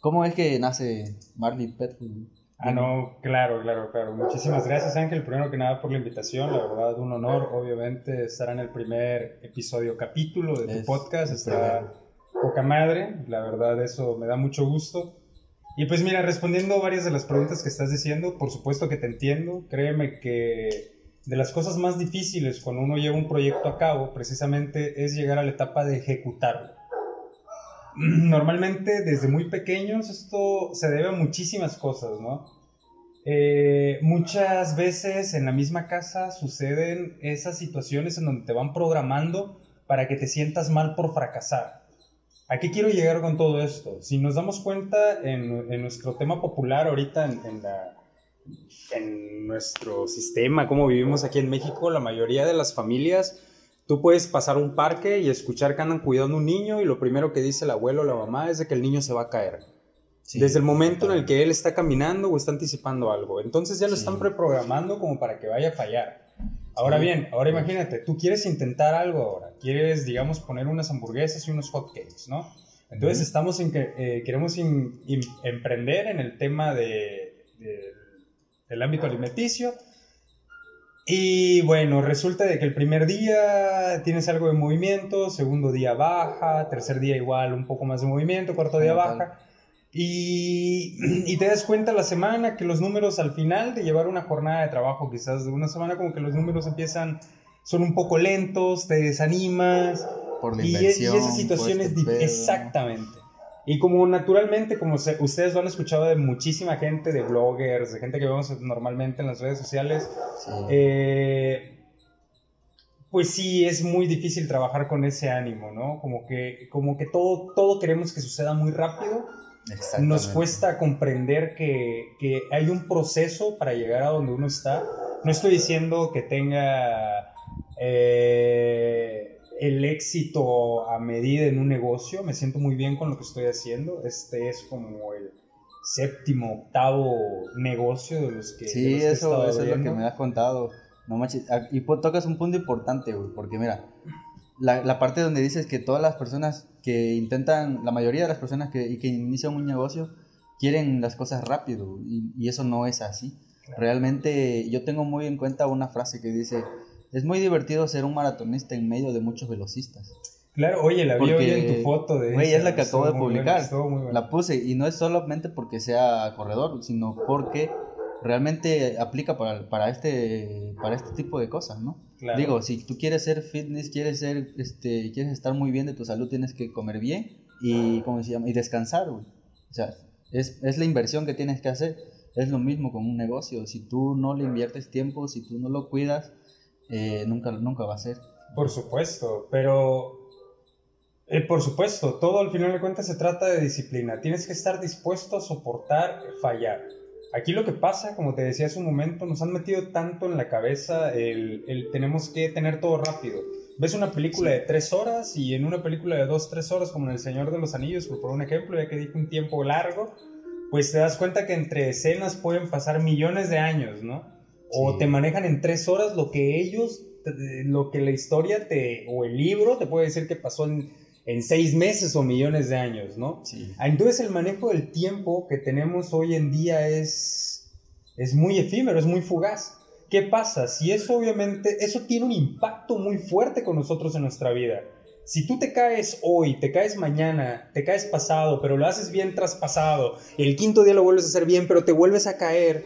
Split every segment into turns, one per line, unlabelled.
¿Cómo es que nace Marley Pet Food?
Ah, no, claro, claro, claro. Muchísimas gracias, Ángel, primero que nada por la invitación. La verdad, un honor, obviamente, estar en el primer episodio, capítulo de tu
Es
podcast. Está poca madre, la verdad, eso me da mucho gusto. Y pues mira, respondiendo varias de las preguntas que estás diciendo, por supuesto que te entiendo. Créeme que de las cosas más difíciles cuando uno lleva un proyecto a cabo, precisamente es llegar a la etapa de ejecutarlo. Normalmente desde muy pequeños esto se debe a muchísimas cosas, ¿no? Eh, muchas veces en la misma casa suceden esas situaciones en donde te van programando para que te sientas mal por fracasar. ¿A qué quiero llegar con todo esto? Si nos damos cuenta en, en nuestro tema popular ahorita en, en la, en nuestro sistema, como vivimos aquí en México, la mayoría de las familias, tú puedes pasar un parque y escuchar que andan cuidando un niño y lo primero que dice el abuelo o la mamá es de que el niño se va a caer.
Sí,
Desde el momento en el que él está caminando o está anticipando algo. Entonces ya lo
Sí.
están preprogramando como para que vaya a fallar. Ahora
Sí.
bien, ahora imagínate, tú quieres intentar algo ahora. Quieres, digamos, poner unas hamburguesas y unos hotcakes, ¿no? Entonces
Ujú.
estamos en que eh, queremos in- in- emprender en el tema de, de- del ámbito alimenticio. Y bueno, resulta de que el primer día tienes algo de movimiento, segundo día baja, tercer día igual un poco más de movimiento, cuarto día baja. Y, y te das cuenta la semana que los números al final de llevar una jornada de trabajo, quizás de una semana, como que los números empiezan, son un poco lentos, te desanimas.
Por la
Y, y esas situaciones,
este
exactamente. Y como naturalmente, como se- ustedes lo han escuchado de muchísima gente, de bloggers, de gente que vemos normalmente en las redes sociales,
Sí.
eh, pues sí, es muy difícil trabajar con ese ánimo, ¿no? Como que, como que todo, todo queremos que suceda muy rápido. Nos cuesta comprender que, que hay un proceso para llegar a donde uno está. No estoy diciendo que tenga eh, el éxito a medida en un negocio. Me siento muy bien con lo que estoy haciendo. Este es como el séptimo, octavo negocio de los que, de
Sí,
los que he
eso, eso es lo que me has contado. No manches. Ah, Y tocas un punto importante, güey, porque mira, la, la parte donde dices que todas las personas que intentan, la mayoría de las personas que, y que inician un negocio, quieren las cosas rápido, y, y eso no es así. Realmente yo tengo muy en cuenta una frase que dice, es muy divertido ser un maratonista en medio de muchos velocistas.
Claro, oye, la vi
Porque,
hoy en tu foto de
güey, es la que acabo de publicar.
muy buena.
La puse y no es solamente porque sea corredor, sino porque realmente aplica para, para, este, para este tipo de cosas, ¿no?
Claro.
Digo, si tú quieres ser fitness, quieres ser, este, quieres estar muy bien de tu salud, tienes que comer bien y, ¿cómo se llama? Y descansar, güey. O sea, es, es la inversión que tienes que hacer. Es lo mismo con un negocio. Si tú no le inviertes tiempo, si tú no lo cuidas, eh, nunca, nunca va a ser.
Por supuesto, pero eh, por supuesto, todo al final de cuentas se trata de disciplina. Tienes que estar dispuesto a soportar fallar. Aquí lo que pasa, como te decía hace un momento, nos han metido tanto en la cabeza el, el tenemos que tener todo rápido. Ves una película de tres horas y en una película de dos, tres horas, como en El Señor de los Anillos, por un ejemplo, ya que dije un tiempo largo, pues te das cuenta que entre escenas pueden pasar millones de años, ¿no? O te manejan en tres horas lo que ellos, lo que la historia te, o el libro te puede decir que pasó en, en seis meses o millones de años, ¿no?
Sí.
Entonces el manejo del tiempo que tenemos hoy en día es, es muy efímero, es muy fugaz. ¿Qué pasa? Si eso obviamente, eso tiene un impacto muy fuerte con nosotros en nuestra vida. Si tú te caes hoy, te caes mañana, te caes pasado, pero lo haces bien traspasado, y el quinto día lo vuelves a hacer bien, pero te vuelves a caer,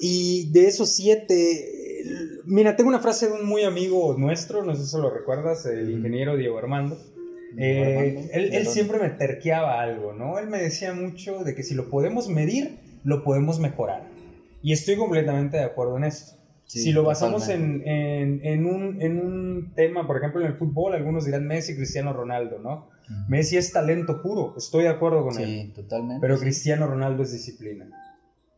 y de esos siete, mira, tengo una frase de un muy amigo nuestro, no sé si lo recuerdas, el ingeniero Diego Armando. Eh,
Armando,
él, siempre me terqueaba algo, ¿no? Él me decía mucho de que si lo podemos medir, lo podemos mejorar. Y estoy completamente de acuerdo en esto.
Sí,
si lo basamos en, en, en un, en un tema, por ejemplo, en el fútbol, algunos dirán Messi, Cristiano Ronaldo, ¿no? Messi es talento puro, estoy de acuerdo con él.
Sí, totalmente.
Pero. Cristiano Ronaldo es disciplina.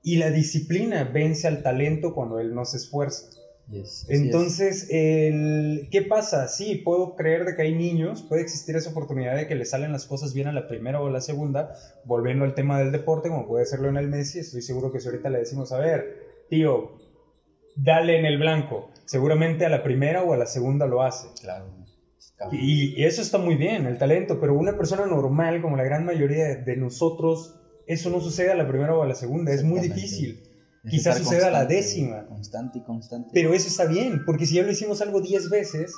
Y la disciplina vence al talento cuando él no se esfuerza.
Yes.
Entonces, el, ¿qué pasa? Sí, puedo creer de que hay niños, puede existir esa oportunidad de que le salen las cosas bien a la primera o a la segunda, volviendo al tema del deporte, como puede ser Lionel Messi, estoy seguro que si ahorita le decimos, a ver, tío, dale en el blanco, seguramente a la primera o a la segunda lo hace.
Claro.
Y, y eso está muy bien, el talento, pero una persona normal, como la gran mayoría de nosotros, eso no sucede a la primera o a la segunda, es muy difícil.
Es
Quizás suceda a la décima.
Constante y constante.
Pero eso está bien, porque si ya lo hicimos algo 10 veces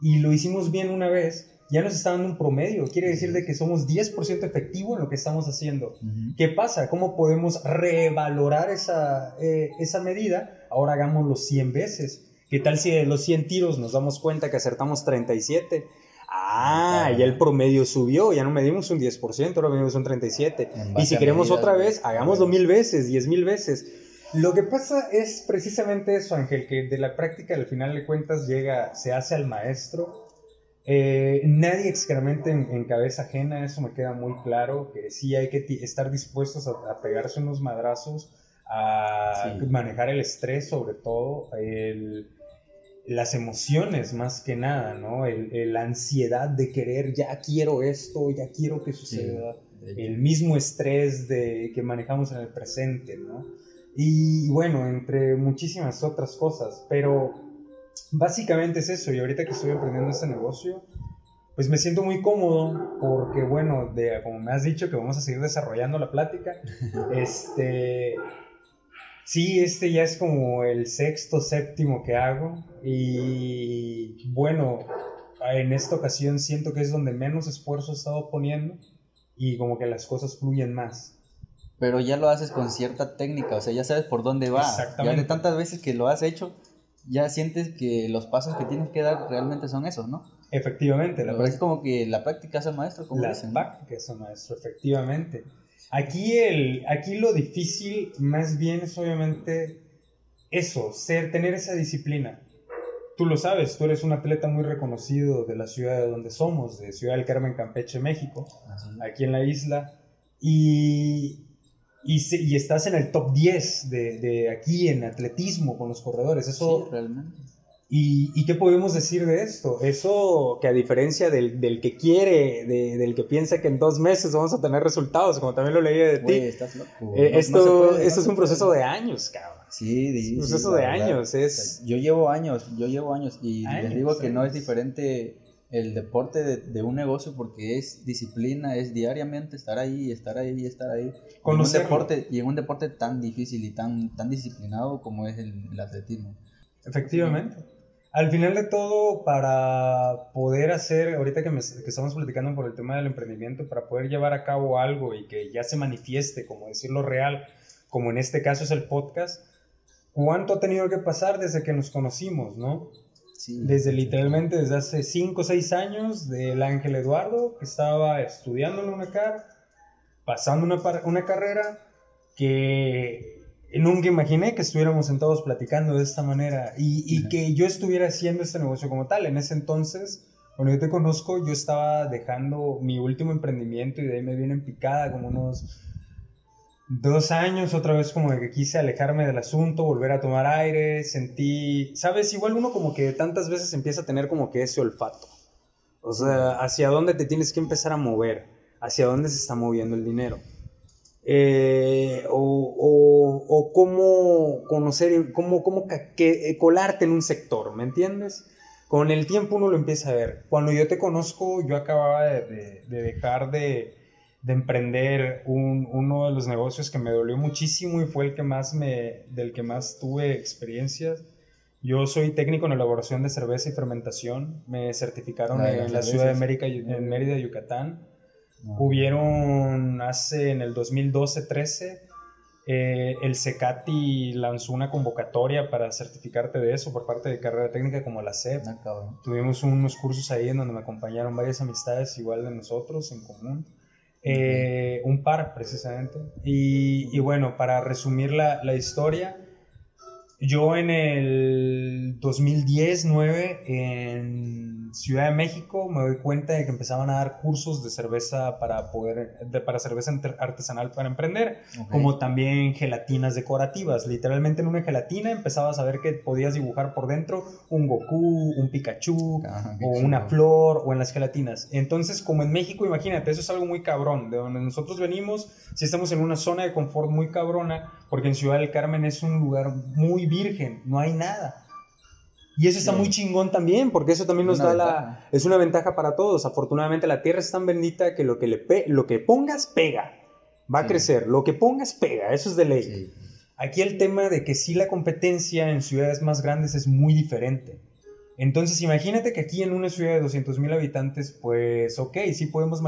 y lo hicimos bien una vez, ya nos está dando un promedio. Quiere decir de que somos 10% efectivo en lo que estamos haciendo. ¿Qué pasa? ¿Cómo podemos revalorar esa, eh, esa medida? Ahora hagámoslo 100 veces. ¿Qué tal si de los 100 tiros nos damos cuenta que acertamos 37? Ah, ya el promedio subió, ya no medimos un 10%, ahora medimos un 37.
En
Y
base
si queremos otra vez, hagámoslo mil veces, diez mil veces. Lo que pasa es precisamente eso, Ángel, que de la práctica al final de cuentas llega, se hace al maestro. Eh, nadie excrementa en, en cabeza ajena, eso me queda muy claro, que sí hay que estar dispuestos a, a pegarse unos madrazos, a
Sí.
manejar el estrés sobre todo, el- las emociones más que nada, ¿no? El, la ansiedad de querer, ya quiero esto, ya quiero que suceda el mismo estrés de, que manejamos en el presente, ¿no? Y bueno, entre muchísimas otras cosas, pero básicamente es eso, y ahorita que estoy emprendiendo este negocio, pues me siento muy cómodo porque, bueno, de, como me has dicho que vamos a seguir desarrollando la plática, este, sí, este ya es como el sexto, séptimo que hago, y bueno, en esta ocasión siento que es donde menos esfuerzo he estado poniendo y como que las cosas fluyen más.
Pero ya lo haces con cierta técnica, o sea, ya sabes por dónde va.
Exactamente.
Ya de tantas veces que lo has hecho, ya sientes que los pasos que tienes que dar realmente son esos, ¿no?
Efectivamente, la
Pero es como que la práctica es el maestro, como dicen. ¿no?
prácticas son maestro, efectivamente. Aquí, el, aquí lo difícil más bien es obviamente eso, ser, tener esa disciplina. Tú lo sabes, tú eres un atleta muy reconocido de la ciudad de donde somos, de Ciudad del Carmen, Campeche, México, aquí en la isla, y, y, se- y estás en el top 10 de, de aquí en atletismo con los corredores. Eso,
Sí, realmente.
¿Y, y qué podemos decir de esto? Eso que a diferencia del, del que quiere, de- del que piensa que en dos meses vamos a tener resultados, como también lo leí de ti,
estás loco.
eh,
No-
esto,
puede,
esto
no
es un proceso de años, cabrón.
Sí, de,
Un proceso de
verdad.
años,
O sea,
es...
Yo llevo años, yo llevo años y
Años,
les digo que no es diferente el deporte de, de un negocio porque es disciplina, es diariamente estar ahí, estar ahí, estar ahí. En un deporte, y en un deporte tan difícil y tan, tan disciplinado como es el, el atletismo.
Efectivamente. Al final de todo, para poder hacer, ahorita que, me- que estamos platicando por el tema del emprendimiento, para poder llevar a cabo algo y que ya se manifieste, como decirlo real, como en este caso es el podcast, ¿cuánto ha tenido que pasar desde que nos conocimos, no?
Sí,
Desde literalmente desde hace 5 o 6 años del Ángel Eduardo, que estaba estudiando en una car, pasando una, una carrera que nunca imaginé que estuviéramos sentados platicando de esta manera y, que yo estuviera haciendo este negocio como tal. En ese entonces, cuando yo te conozco, yo estaba dejando mi último emprendimiento y de ahí me viene en picada como unos dos años, otra vez como de que quise alejarme del asunto, volver a tomar aire, sentí, sabes, igual uno como que tantas veces empieza a tener como que ese olfato. O sea, hacia dónde te tienes que empezar a mover, hacia dónde se está moviendo el dinero. Eh, o, o, o cómo conocer, cómo, cómo que- eh, colarte en un sector, ¿me entiendes? Con el tiempo uno lo empieza a ver. Cuando yo te conozco, yo acababa de, de- de dejar de, de emprender un- uno de los negocios que me dolió muchísimo y fue el que más me, del que más tuve experiencias. Yo soy técnico en elaboración de cerveza y fermentación. Me certificaron
Ah,
en la ciudad de. América, en Mérida, Yucatán.
No.
Hubieron hace en el 2012-13, eh, el CECATI lanzó una convocatoria para certificarte de eso por parte de carrera técnica como la SEP.
Ah.
Tuvimos unos cursos ahí en donde me acompañaron varias amistades igual de nosotros en común. Eh, un par precisamente. Y, y bueno, para resumir la, la historia, yo en el 2010-9 en Ciudad de México me doy cuenta de que empezaban a dar cursos de cerveza para poder, de- para cerveza artesanal para emprender como también gelatinas decorativas. Literalmente en una gelatina empezabas a ver que podías dibujar por dentro un Goku, un Pikachu,
Ajá, qué
o una flor, o en las gelatinas. Entonces, como en México, imagínate, eso es algo muy cabrón. De donde nosotros venimos, si estamos en una zona de confort muy cabrona, porque en Ciudad del Carmen es un lugar muy virgen, no hay nada. Y eso está
Sí.
muy chingón también, porque eso también nos
Una
da la... Es una ventaja para todos. Afortunadamente la tierra es tan bendita que lo que, le pe- lo que pongas pega. Va a crecer. Lo que pongas pega, eso es de ley.
Sí.
Aquí el tema de que sí la competencia en ciudades más grandes es muy diferente. Entonces imagínate que aquí en una ciudad de 200 mil habitantes, pues ok, sí podemos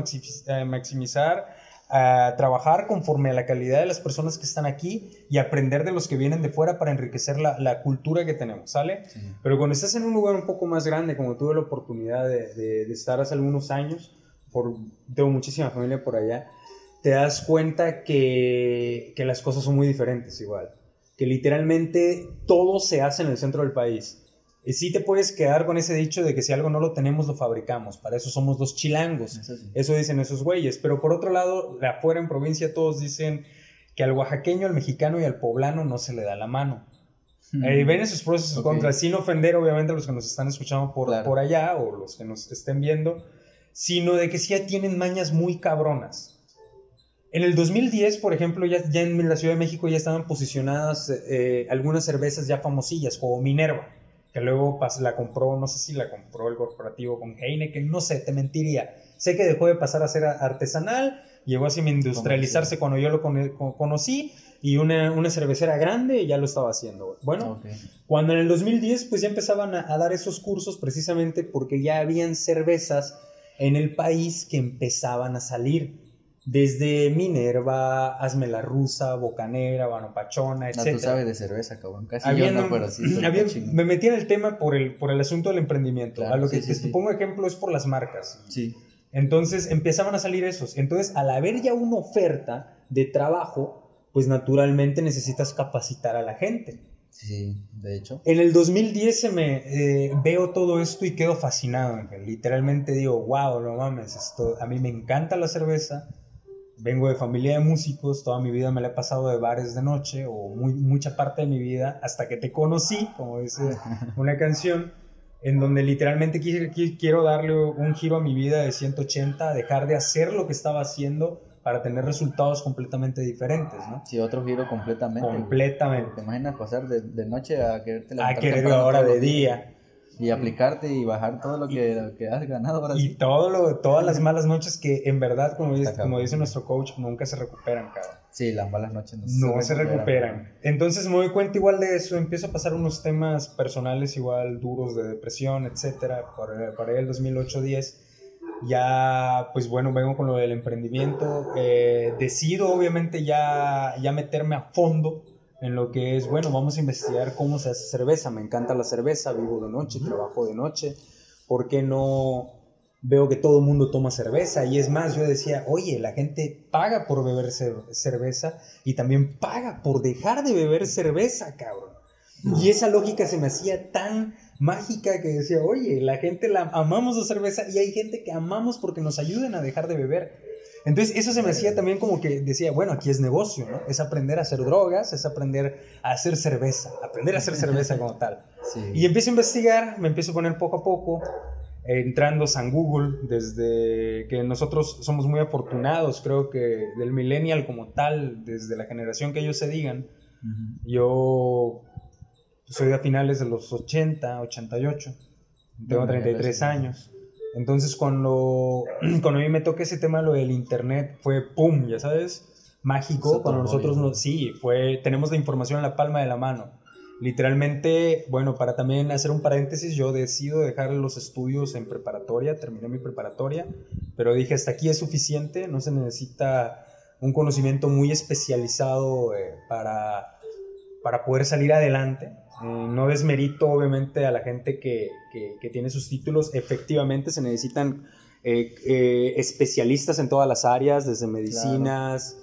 eh, maximizar, a trabajar conforme a la calidad de las personas que están aquí y aprender de los que vienen de fuera para enriquecer la, la cultura que tenemos, ¿sale?
Sí.
Pero cuando estás en un lugar un poco más grande, como tuve la oportunidad de, de- de estar hace algunos años, por, tengo muchísima familia por allá, te das cuenta que, que las cosas son muy diferentes igual. Que literalmente todo se hace en el centro del país. Y sí te puedes quedar con ese dicho de que si algo no lo tenemos, lo fabricamos. Para eso somos los chilangos.
Eso sí.
Eso dicen esos güeyes. Pero por otro lado, de afuera en provincia todos dicen que al oaxaqueño, al mexicano y al poblano no se le da la mano. Eh, ven esos pros y sus
Ok.
contras, sin ofender obviamente a los que nos están escuchando por,
Claro.
por allá o los que nos estén viendo, sino de que sí tienen mañas muy cabronas. En el 2010, por ejemplo, ya, ya en la Ciudad de México ya estaban posicionadas eh, algunas cervezas ya famosillas, como Minerva, que luego la compró, no sé si la compró el corporativo con Heineken, no sé, te mentiría. Sé que dejó de pasar a ser artesanal, llegó a semi-industrializarse cuando yo lo con- con- conocí, y una, una cervecera grande ya lo estaba haciendo. Bueno,
Ok.
cuando en el 2010 pues ya empezaban a, a dar esos cursos precisamente porque ya habían cervezas en el país que empezaban a salir. Desde Minerva, Hazme la Rusa, Bocanera, Banopachona,
No,
etc.
tú sabes de cerveza, cabrón. Casi
Había
yo no,
un-
pero sí.
había- me metí en el tema por el, por el asunto del emprendimiento.
Claro,
a lo que
sí,
te
sí.
pongo ejemplo es por las marcas.
Sí.
Entonces empezaban a salir esos. Entonces, al haber ya una oferta de trabajo, pues naturalmente necesitas capacitar a la gente.
Sí, de hecho.
En el 2010 se me eh, veo todo esto y quedo fascinado, Ángel. Literalmente digo, wow, no mames, esto, a mí me encanta la cerveza. Vengo de familia de músicos, toda mi vida me la he pasado de bares de noche o muy, mucha parte de mi vida hasta que te conocí, como dice una canción, en donde literalmente qui- qui- quiero darle un giro a mi vida de 180, dejar de hacer lo que estaba haciendo para tener resultados completamente diferentes, ¿no?
Sí, otro giro completamente.
Completamente.
¿Te imaginas pasar de, de noche a quererte
A
levantar
querer
temprano
ahora de
días
día.
Y aplicarte y bajar todo lo que, lo que has ganado ahora
Y
sí.
todo lo, todas las malas noches que en verdad, como dice, como dice nuestro coach, nunca se recuperan, cabrón.
Sí, las malas noches
No se recuperan. Entonces me doy cuenta igual de eso, empiezo a pasar unos temas personales igual duros de depresión, etcétera, para, para el 2008-10. Ya, pues bueno, vengo con lo del emprendimiento. eh, decido obviamente ya, ya meterme a fondo en lo que es, bueno, vamos a investigar cómo se hace cerveza. Me encanta la cerveza, vivo de noche, trabajo de noche. ¿Por qué no veo que todo el mundo toma cerveza? Y es más, yo decía, oye, la gente paga por beber cer- cerveza y también paga por dejar de beber cerveza, cabrón. Y esa lógica se me hacía tan mágica que decía, oye, la gente la amamos la cerveza y hay gente que amamos porque nos ayudan a dejar de beber. Entonces eso se me hacía también como que decía, bueno, aquí es negocio, ¿no? Es aprender a hacer drogas, es aprender a hacer cerveza, aprender a hacer cerveza como tal.
Sí.
Y empiezo a investigar, me empiezo a poner poco a poco, entrando a San Google, desde que nosotros somos muy afortunados, creo que del millennial como tal, desde la generación que ellos se digan,
Ujú.
yo soy de finales de los 80, 88, tengo
Bueno, ya
33
casi.
años. Entonces cuando, cuando a mí me toca ese tema, lo del internet, fue pum, ya sabes, mágico. Cuando nosotros nos, sí, fue, tenemos la información en la palma de la mano. Literalmente, bueno, para también hacer un paréntesis, yo decido dejar los estudios en preparatoria, terminé mi preparatoria, pero dije, hasta aquí es suficiente, no se necesita un conocimiento muy especializado eh, para, para poder salir adelante. Eh, no desmerito obviamente a la gente que, que- que tiene sus títulos, efectivamente se necesitan eh, eh, especialistas en todas las áreas, desde medicinas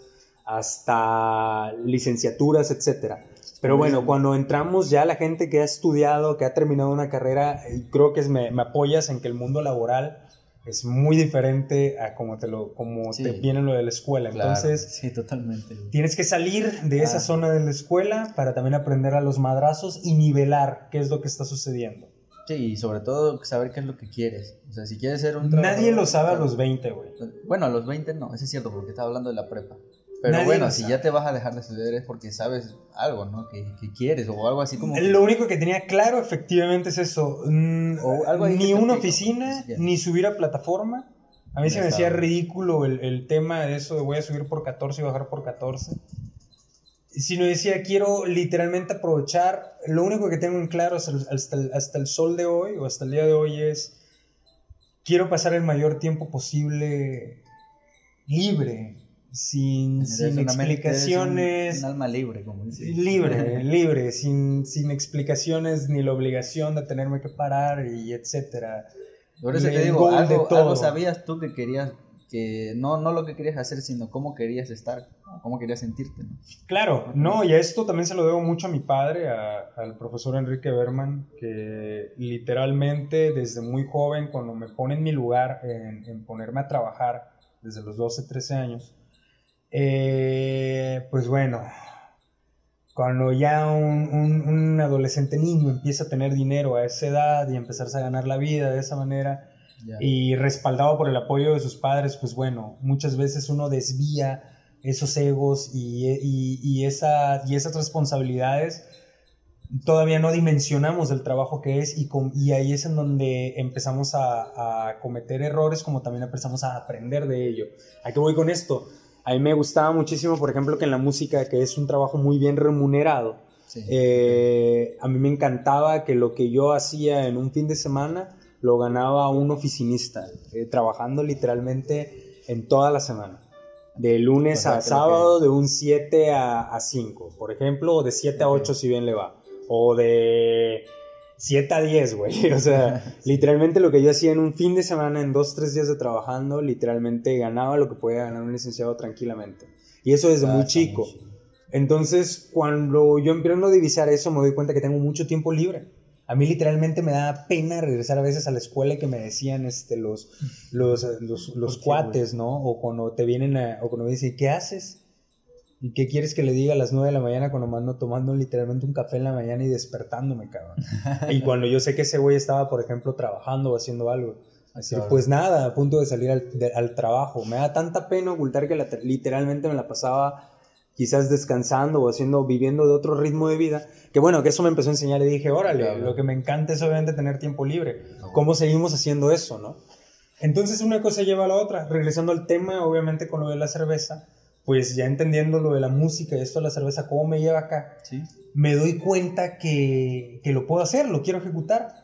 hasta licenciaturas, etcétera. Pero bueno, cuando entramos ya la gente que ha estudiado, que ha terminado una carrera, creo que es- me, me apoyas en que el mundo laboral es muy diferente a como te lo como
Sí.
te viene lo de la escuela.
Claro,
Entonces,
sí, totalmente.
tienes que salir de esa
Ah.
zona de la escuela para también aprender a los madrazos y nivelar qué es lo que está sucediendo.
Sí, y sobre todo saber qué es lo que quieres. O sea, si quieres ser un
Nadie lo sabe a los 20, güey.
Bueno, a los 20 no, eso es cierto, porque estaba hablando de la prepa. Pero
Nadie
bueno, si ya te vas a dejar de estudiar es porque sabes algo, ¿no? Que, que quieres o algo así como...
Lo único que tenía claro efectivamente es eso. Mm,
O algo
ni una oficina, ni subir a plataforma, A mí se me hacía ridículo el, el, tema de eso de voy a subir por 14 y bajar por 14. Sino decía, quiero literalmente aprovechar, lo único que tengo en claro hasta, hasta, hasta el sol de hoy o hasta el día de hoy es, quiero pasar el mayor tiempo posible libre, sin, sin explicaciones.
Un, alma libre, como dice.
Libre, libre, sin, sin explicaciones ni la obligación de tenerme que parar y etcétera.
Por eso te digo, algo, algo, sabías tú que querías, que no, no lo que querías hacer, sino cómo querías estar, cómo querías sentirte. ¿no?
Claro, no, y a esto también se lo debo mucho a mi padre, al profesor Enrique Berman, que literalmente desde muy joven, cuando me pone en mi lugar, en, en ponerme a trabajar, desde los 12, 13 años, eh, pues bueno, cuando ya un, adolescente niño empieza a tener dinero a esa edad y empezarse a ganar la vida de esa manera y respaldado por el apoyo de sus padres, pues bueno, muchas veces uno desvía esos egos y, esa, y esas responsabilidades. Todavía no dimensionamos el trabajo que es y, y ahí es en donde empezamos a, a cometer errores como también empezamos a aprender de ello. ¿A qué voy con esto? A mí me gustaba muchísimo, por ejemplo, que en la música, que es un trabajo muy bien remunerado, eh, a mí me encantaba que lo que yo hacía en un fin de semana lo ganaba un oficinista, eh, trabajando literalmente en toda la semana. De lunes a sábado, de un 7 a, a 5, por ejemplo, o de 7 a 8 si bien le va. O de 7 a 10, güey. O sea, literalmente lo que yo hacía en un fin de semana, en dos, tres días de trabajando, literalmente ganaba lo que podía ganar un licenciado tranquilamente. Y eso desde muy chico. Entonces, cuando yo empiezo a divisar eso, me doy cuenta que tengo mucho tiempo libre. A mí literalmente me da pena regresar a veces a la escuela y que me decían este, los, los, los, los cuates, ¿no? O cuando te vienen a, o cuando me dicen, ¿qué haces? ¿Y qué quieres que le diga a las 9 de la mañana cuando me ando tomando literalmente un café en la mañana y despertándome, cabrón? y cuando yo sé que ese güey estaba, por ejemplo, trabajando o haciendo algo. Así, pues nada, a punto de salir al, al, trabajo. Me da tanta pena ocultar que literalmente me la pasaba quizás descansando o haciendo, viviendo de otro ritmo de vida. Que bueno, que eso me empezó a enseñar y dije, órale, lo que me encanta es obviamente tener tiempo libre. ¿Cómo seguimos haciendo eso, no? Entonces una cosa lleva a la otra. Regresando al tema, obviamente con lo de la cerveza pues ya entendiendo lo de la música y esto de la cerveza, cómo me lleva acá, me doy cuenta que, que, lo puedo hacer, lo quiero ejecutar.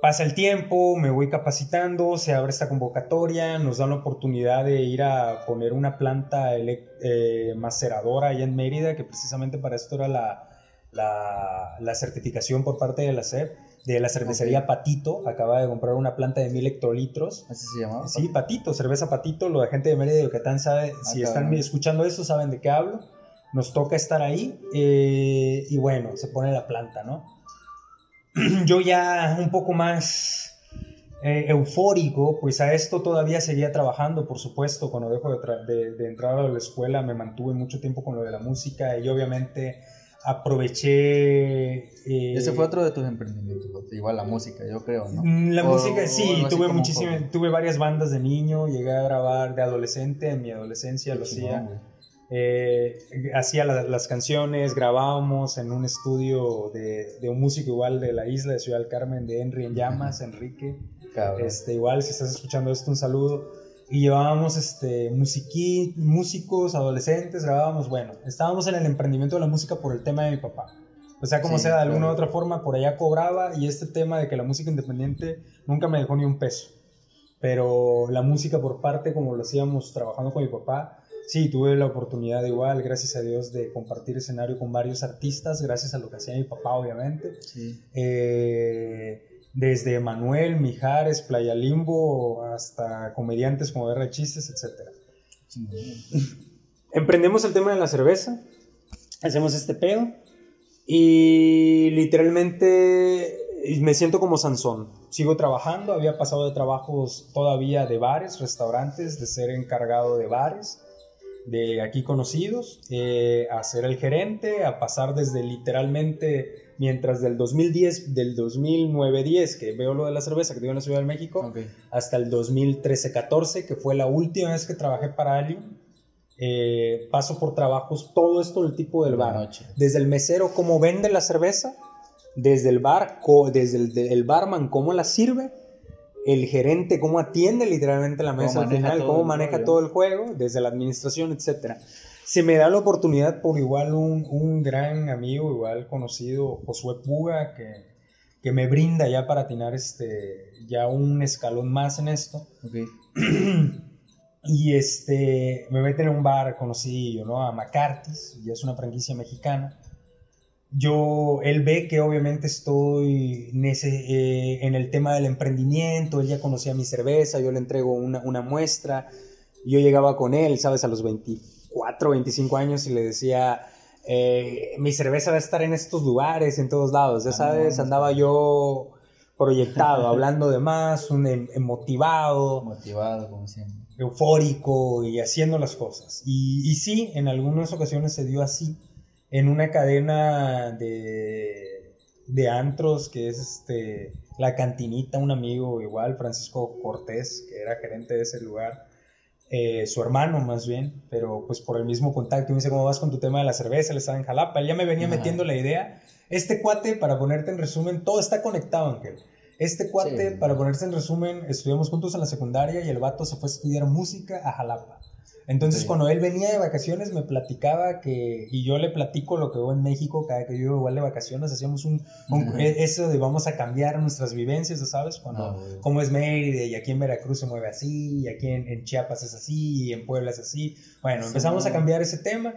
Pasa el tiempo, me voy capacitando, se abre esta convocatoria, nos dan la oportunidad de ir a poner una planta eh, maceradora allá en Mérida, que precisamente para esto era la, la, la certificación por parte de la SEP de la cervecería Patito. Acaba de comprar una planta de mil hectolitros.
¿Así se llama?
Sí, Patito, cerveza Patito. Lo de gente de Mérida de Yucatán sabe, ah, si están escuchando esto, saben de qué hablo. Nos toca estar ahí eh, y bueno, se pone la planta, ¿no? Yo ya un poco más eh, eufórico, pues a esto todavía seguía trabajando, por supuesto. Cuando dejo de, de entrar a la escuela me mantuve mucho tiempo con lo de la música y obviamente aproveché...
Eh, Ese fue otro de tus emprendimientos, igual la música, yo creo, ¿no?
Mm, la música, sí, tuve muchísimas, tuve varias bandas de niño, llegué a grabar de adolescente, en mi adolescencia lo hacía. Eh, hacía las canciones, grabábamos en un estudio de, de, un músico igual de la isla de Ciudad del Carmen, de Henry en Llamas, Enrique. Este, igual, si estás escuchando esto, un saludo y llevábamos este, musiquí, músicos, adolescentes, grabábamos, bueno, estábamos en el emprendimiento de la música por el tema de mi papá. O sea, como sea, de alguna u otra forma, por allá cobraba y este tema de que la música independiente nunca me dejó ni un peso. Pero la música por parte, como lo hacíamos trabajando con mi papá, sí, tuve la oportunidad igual, gracias a Dios, de compartir escenario con varios artistas, gracias a lo que hacía mi papá, obviamente. Sí. Eh, desde Manuel, Mijares, Playa Limbo, hasta comediantes como R. Chistes, etc. Emprendemos el tema de la cerveza, hacemos este pedo y literalmente me siento como Sansón. Sigo trabajando, había pasado de trabajos todavía de bares, restaurantes, de ser encargado de bares, de aquí conocidos, eh, a ser el gerente, a pasar desde literalmente Mientras del 2010, del 2009-10, que veo lo de la cerveza que tengo en la Ciudad de México, hasta el 2013-14, que fue la última vez que trabajé para Alien, eh, paso por trabajos, todo esto del tipo del bar. Desde el mesero, cómo vende la cerveza, desde el bar, desde el, el barman, cómo la sirve, el gerente cómo atiende literalmente la mesa al final, cómo maneja todo el juego, desde la administración, etcétera. Se me da la oportunidad por igual un, un gran amigo, igual conocido, Josué Puga, que, que, me brinda ya para atinar este, ya un escalón más en esto.
Okay.
y este, me meten en un bar conocido, ¿no? A McCarthy's, ya es una franquicia mexicana yo, él ve que obviamente estoy eh, en el tema del emprendimiento, él ya conocía mi cerveza, yo le entrego una, una, muestra, yo llegaba con él, ¿sabes? A los 24, 25 años y le decía, eh, mi cerveza va a estar en estos lugares, en todos lados, ya ah, sabes, andaba yo proyectado, hablando de más, un em, motivado.
Motivado, como siempre.
Eufórico y haciendo las cosas. Y, y sí, en algunas ocasiones se dio así en una cadena de, de antros que es este, La Cantinita, un amigo igual, Francisco Cortés, que era gerente de ese lugar, eh, su hermano más bien, pero pues por el mismo contacto, me dice, ¿cómo vas con tu tema de la cerveza? Él estaba en Jalapa, él ya me venía metiendo la idea. Este cuate, para ponerte en resumen, todo está conectado, Ángel. Este cuate, para ponerte en resumen, estudiamos juntos en la secundaria y el vato se fue a estudiar música a Jalapa. Entonces, cuando él venía de vacaciones, me platicaba que, y yo le platico lo que veo en México, cada que yo igual de vacaciones, hacíamos un, e, eso de vamos a cambiar nuestras vivencias, ¿sabes? Cuando, ah, cómo es Mérida, y aquí en Veracruz se mueve así, y aquí en, Chiapas es así, y en Puebla es así. Bueno, empezamos a cambiar ese tema,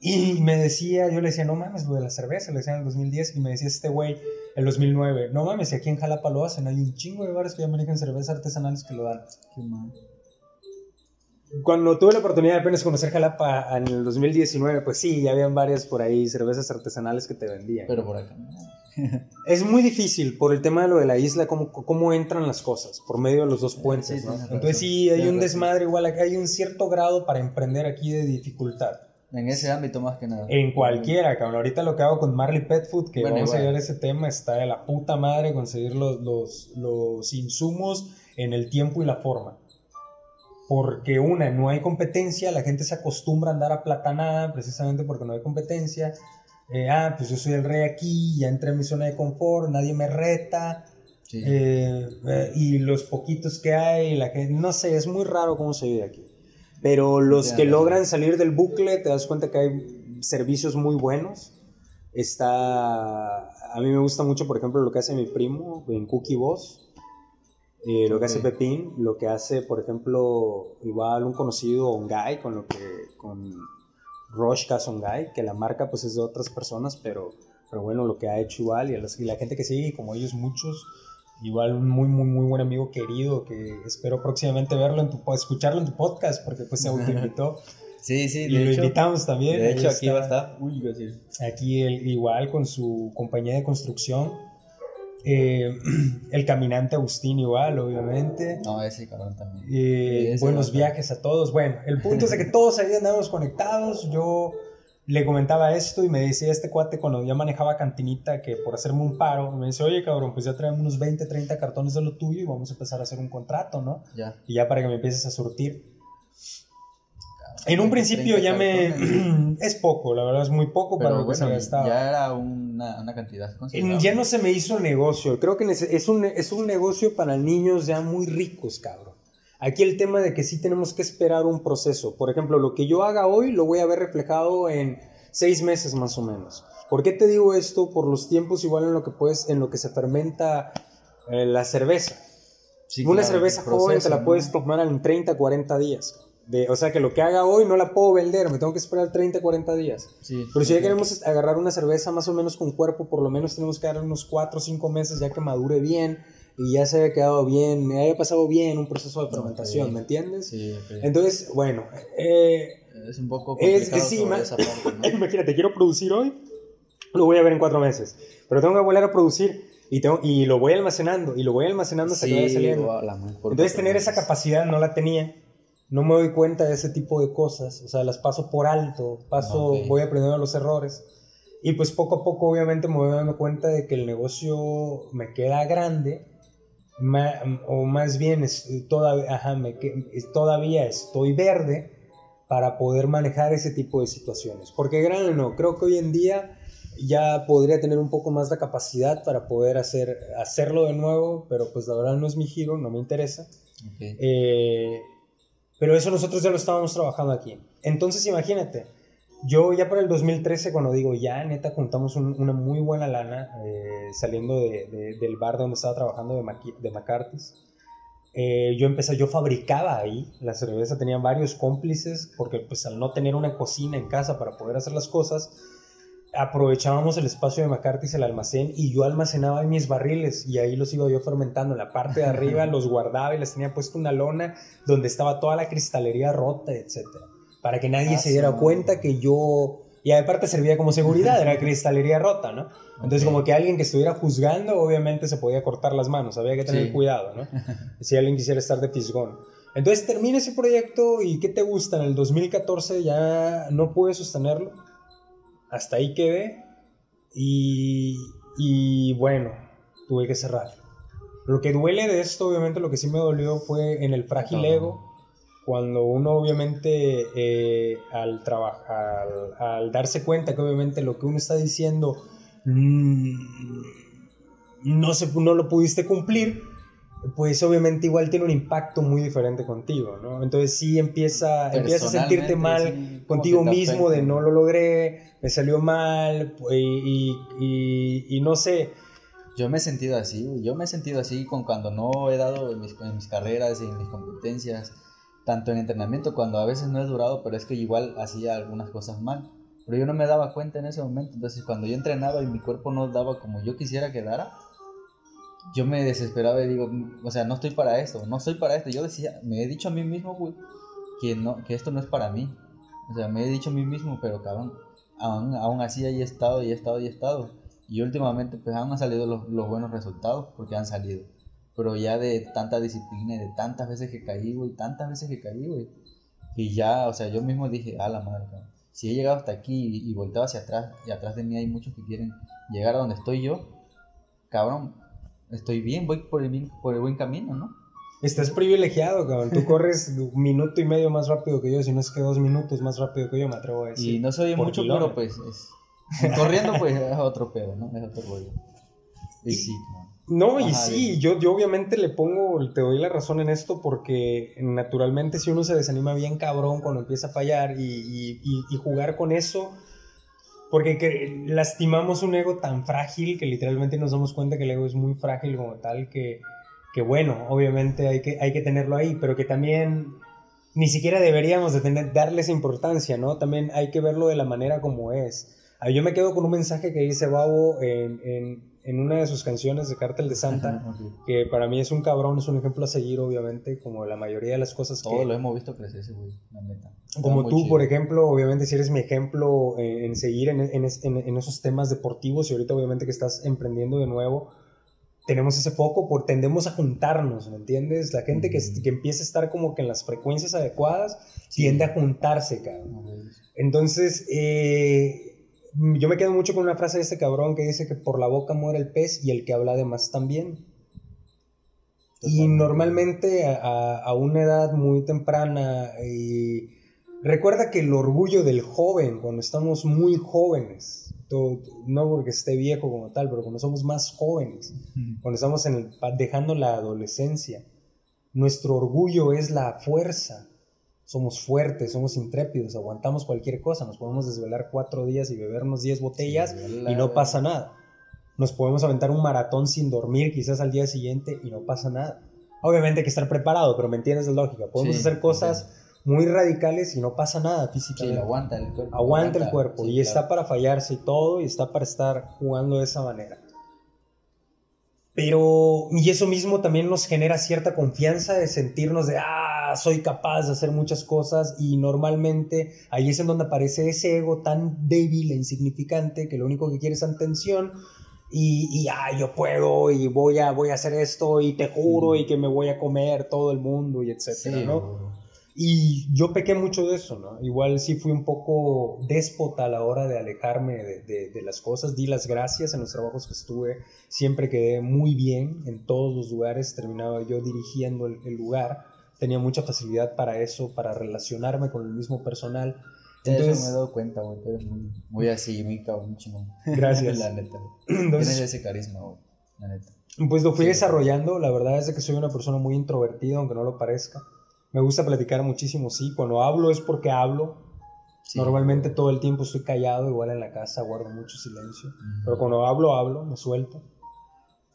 y me decía, yo le decía, no mames, lo de la cerveza, le decía en el 2010, y me decía este güey, el 2009, no mames, y aquí en Jalapa lo hacen, hay un chingo de bares que ya manejan cervezas artesanales que lo dan. Qué mal cuando tuve la oportunidad de apenas conocer Jalapa en el 2019, pues sí, ya habían varias por ahí cervezas artesanales que te vendían.
Pero por acá.
es muy difícil por el tema de lo de la isla, cómo, cómo entran las cosas, por medio de los dos puentes, ¿no? Entonces sí, hay un desmadre igual, hay un cierto grado para emprender aquí de dificultad.
En ese ámbito más que nada.
En cualquiera, cabrón. Ahorita lo que hago con Marley Pet Food, que vamos a llevar ese tema, está de la puta madre conseguir los, los, los insumos en el tiempo y la forma porque una, no hay competencia, la gente se acostumbra a andar a platanada precisamente porque no hay competencia. Eh, ah, pues yo soy el rey aquí, ya entré en mi zona de confort, nadie me reta. Eh, eh, y los poquitos que hay, la gente, no sé, es muy raro cómo se vive aquí. Pero los que logran salir del bucle, te das cuenta que hay servicios muy buenos. Está, a mí me gusta mucho, por ejemplo, lo que hace mi primo en Cookie Boss eh, lo que hace Pepín, lo que hace, por ejemplo, igual un conocido Ongai, con lo que, con Roshka Ongai, que la marca pues es de otras personas, pero, pero bueno, lo que ha hecho igual, y, y la gente que sigue, como ellos muchos, igual un muy, muy, muy buen amigo querido, que espero próximamente verlo en tu, escucharlo en tu podcast, porque pues se autoinvitó.
Sí, sí,
y lo invitamos también.
De hecho, aquí va a estar. Uy,
aquí igual con su compañía de construcción eh, el caminante Agustín igual, obviamente.
No, ese cabrón también.
Eh, buenos viajes a todos. Bueno, el punto es de que todos ahí andamos conectados. Yo le comentaba esto y me decía este cuate cuando ya manejaba cantinita que por hacerme un paro, me dice, oye cabrón, pues ya traemos unos 20, 30 cartones de lo tuyo y vamos a empezar a hacer un contrato, ¿no?
Ya.
Y ya para que me empieces a surtir. En un principio ya me... es poco, la verdad es muy poco para lo que se gastaba.
Ya era una, una cantidad
Ya no se me hizo negocio. Creo que es un, es un negocio para niños ya muy ricos, cabrón. Aquí el tema de que sí tenemos que esperar un proceso. Por ejemplo, lo que yo haga hoy lo voy a ver reflejado en seis meses más o menos. ¿Por qué te digo esto? Por los tiempos igual en lo que puedes, en lo que se fermenta eh, la cerveza. una cerveza joven te la puedes tomar en 30, 40 días o sea, que lo que haga hoy no la puedo vender, me tengo que esperar 30, 40 días. Pero si ya queremos agarrar una cerveza más o menos con cuerpo, por lo menos tenemos que dar unos 4 o 5 meses ya que madure bien y ya se haya quedado bien, me haya pasado bien un proceso de fermentación, ¿me entiendes?
Sí,
Entonces, bueno. Eh,
es un poco complicado
es, esa parte, Imagínate, quiero producir hoy, lo voy a ver en 4 meses, pero tengo que volver a producir. Y, tengo, y lo voy almacenando, y lo voy almacenando hasta que vaya saliendo. Entonces, tener esa capacidad no la tenía no me doy cuenta de ese tipo de cosas, o sea, las paso por alto, paso, voy aprendiendo los errores. Y pues poco a poco obviamente me voy dando cuenta de que el negocio me queda grande, o más bien todavía, ajá, me, todavía estoy verde, para poder manejar ese tipo de situaciones. Porque grano no, creo que hoy en día ya podría tener un poco más de capacidad para poder hacer, hacerlo de nuevo, pero pues la verdad no es mi giro, no me interesa. Eh, pero eso nosotros ya lo estábamos trabajando aquí. Entonces imagínate, yo ya para el 2013, cuando digo ya, neta, juntamos un- una muy buena lana eh, saliendo de- de- del bar donde estaba trabajando de, Maqui- de McCarthy's. Eh, yo empecé, yo fabricaba ahí la cerveza, tenía varios cómplices, porque pues al no tener una cocina en casa para poder hacer las cosas, aprovechábamos el espacio de McCarthy's, el almacén, y yo almacenaba en mis barriles, y ahí los iba yo fermentando. En la parte de arriba los guardaba y les tenía puesto una lona donde estaba toda la cristalería rota, etcétera, para que nadie
Ah,
se diera
sí.
cuenta que yo... Y aparte servía como seguridad, era cristalería rota, ¿no? Entonces como que alguien que estuviera juzgando, obviamente se podía cortar las manos, había que tener
Sí.
cuidado, ¿no? si alguien quisiera estar de fisgón. Entonces termina ese proyecto y ¿qué te gusta? En el 2014 ya no pude sostenerlo. Hasta ahí quedé. Y, y bueno, tuve que cerrar. Lo que duele de esto, obviamente, lo que sí me dolió fue en el frágil ego. Cuando uno obviamente eh, al, al, al darse cuenta que obviamente lo que uno está diciendo mm, no, se, no lo pudiste cumplir, pues obviamente igual tiene un impacto muy diferente contigo, ¿no? Entonces sí empieza, empiezas a sentirte mal
sí,
contigo mismo de no lo logré, me salió mal y, y- y- y no sé,
Yo me he sentido así. Yo me he sentido así con cuando no he dado en mis, en mis carreras, en mis competencias, tanto en entrenamiento, cuando a veces no he durado, pero es que igual hacía algunas cosas mal. Pero yo no me daba cuenta en ese momento. Entonces, cuando yo entrenaba y mi cuerpo no daba como yo quisiera que dara, yo me desesperaba y digo, o sea, no estoy para esto, no soy para esto. Yo decía, me he dicho a mí mismo, güey, que, no, que esto no es para mí. O sea, me he dicho a mí mismo, pero cabrón, aún, aún así ahí he estado y he estado y he estado. Y últimamente pues han salido los, los buenos resultados porque han salido. Pero ya de tanta disciplina y de tantas veces que caí, güey, tantas veces que caí, güey. Y ya, o sea, yo mismo dije, a la madre, cabrón. Si he llegado hasta aquí y, y volteo hacia atrás, y atrás de mí hay muchos que quieren llegar a donde estoy yo, cabrón, estoy bien, voy por el, bien- por el buen camino, ¿no?
estás privilegiado, cabrón. Tú corres un minuto y medio más rápido que yo, si no es que dos minutos más rápido que yo, me atrevo a decir.
y no soy mucho,
kilómetro.
pero pues es... Corriendo pues es otro pedo, ¿no? Es otro rollo. Y sí,
No, y sí, yo, yo obviamente le pongo, te doy la razón en esto porque naturalmente si uno se desanima bien cabrón cuando empieza a fallar y, y- y- y jugar con eso, porque que- lastimamos un ego tan frágil que literalmente nos damos cuenta que el ego es muy frágil como tal que, que bueno, obviamente hay que, hay que tenerlo ahí, pero que también ni siquiera deberíamos de tener, darle esa importancia, ¿no? También hay que verlo de la manera como es. Ah, Yo me quedo con un mensaje que dice Babo en, en- en una de sus canciones de Cártel de Santa,
Ajá, ok.
que para mí es un cabrón, es un ejemplo a seguir, obviamente, como la mayoría de las cosas
Todo
que...
lo hemos visto crecer ese güey, la neta.
Como tú,
chido.
por ejemplo, obviamente si eres mi ejemplo en, en seguir en, en en- esos temas deportivos y ahorita obviamente que estás emprendiendo de nuevo, tenemos ese foco, por, tendemos a juntarnos, ¿me entiendes? La gente que,
Mm.
que empieza a estar como que en las frecuencias adecuadas
Sí.
tiende a juntarse, cabrón. Entonces, eh, yo me quedo mucho con una frase de este cabrón que dice que por la boca muere el pez y el que habla de más también. Y normalmente a, a- una edad muy temprana, y recuerda que el orgullo del joven, cuando estamos muy jóvenes, no porque esté viejo como tal, pero cuando somos más jóvenes, cuando estamos en el, dejando la adolescencia, nuestro orgullo es la fuerza. Somos fuertes, somos intrépidos, aguantamos cualquier cosa, nos podemos desvelar cuatro días y bebernos diez botellas
Sí,
y no
la-
pasa nada. Nos podemos aventar un maratón sin dormir quizás al día siguiente y no pasa nada. Obviamente hay que estar preparado, pero me entiendes de lógica. Podemos
Sí,
hacer cosas muy radicales y no pasa nada
Sí,
físicamente.
lo aguanta el cuerpo.
Aguanta el cuerpo
sí,
y está para fallarse y todo y está para estar jugando de esa manera. Pero, y eso mismo también nos genera cierta confianza de sentirnos de, ah, soy capaz de hacer muchas cosas y normalmente ahí es en donde aparece ese ego tan débil e insignificante que lo único que quiere es atención y, y ah, yo puedo y voy a, voy a hacer esto y te juro y que me voy a comer todo el mundo y etcétera,
Sí,
¿no? Y yo pequé mucho de eso, ¿no? Igual sí fui un poco déspota a la hora de alejarme de, de- de las cosas. Di las gracias en los trabajos que estuve. Siempre quedé muy bien en todos los lugares. Terminaba yo dirigiendo el, el lugar. tenía mucha facilidad para eso, para relacionarme con el mismo personal.
Entonces,
Entonces,
me he dado cuenta, güey. Eres muy, muy así, muy cabrón, chingón.
Gracias.
la neta.
entonces
Tienes ese carisma, güey. La neta.
Pues lo fui
Sí.
desarrollando, la verdad es que soy una persona muy introvertida, aunque no lo parezca. Me gusta platicar muchísimo, sí. Cuando hablo es porque hablo.
Sí.
Normalmente todo el tiempo estoy callado, igual en la casa guardo mucho silencio.
Ujú.
Pero cuando hablo, hablo, me suelto.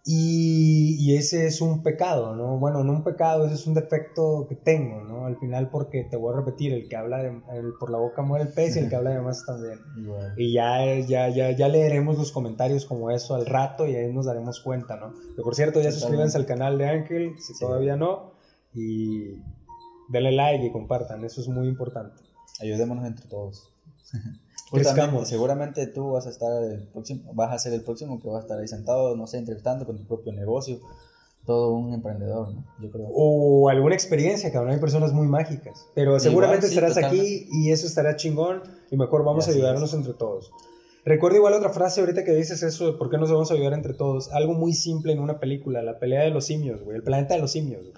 Y, y ese es un pecado, ¿no? Bueno, no un pecado, ese es un defecto que tengo, ¿no? Al final porque te voy a repetir, el que habla de, el- por la boca muere el pez y el que habla de más también.
Igual.
Y ya, ya, ya, ya leeremos los comentarios como eso al rato y ahí nos daremos cuenta, ¿no? Que por cierto, ya suscríbanse al canal de Ángel, si
Sí.
todavía no, y denle like y compartan, eso es muy importante.
Ayudémonos entre todos. Justamente, seguramente tú vas a estar el próximo, vas a ser el próximo que va a estar ahí sentado, no sé, entrevistando con tu propio negocio. Todo un emprendedor, ¿no? Yo creo.
O alguna experiencia, cabrón, hay personas muy mágicas, pero
Igual,
seguramente
sí,
estarás
totalmente.
aquí y eso estará chingón y mejor vamos
Y
a ayudarnos entre todos. Recuerdo igual otra frase ahorita que dices eso de por qué nos vamos a ayudar entre todos. Algo muy simple en una película, la pelea de los simios, güey, el planeta de los simios. güey.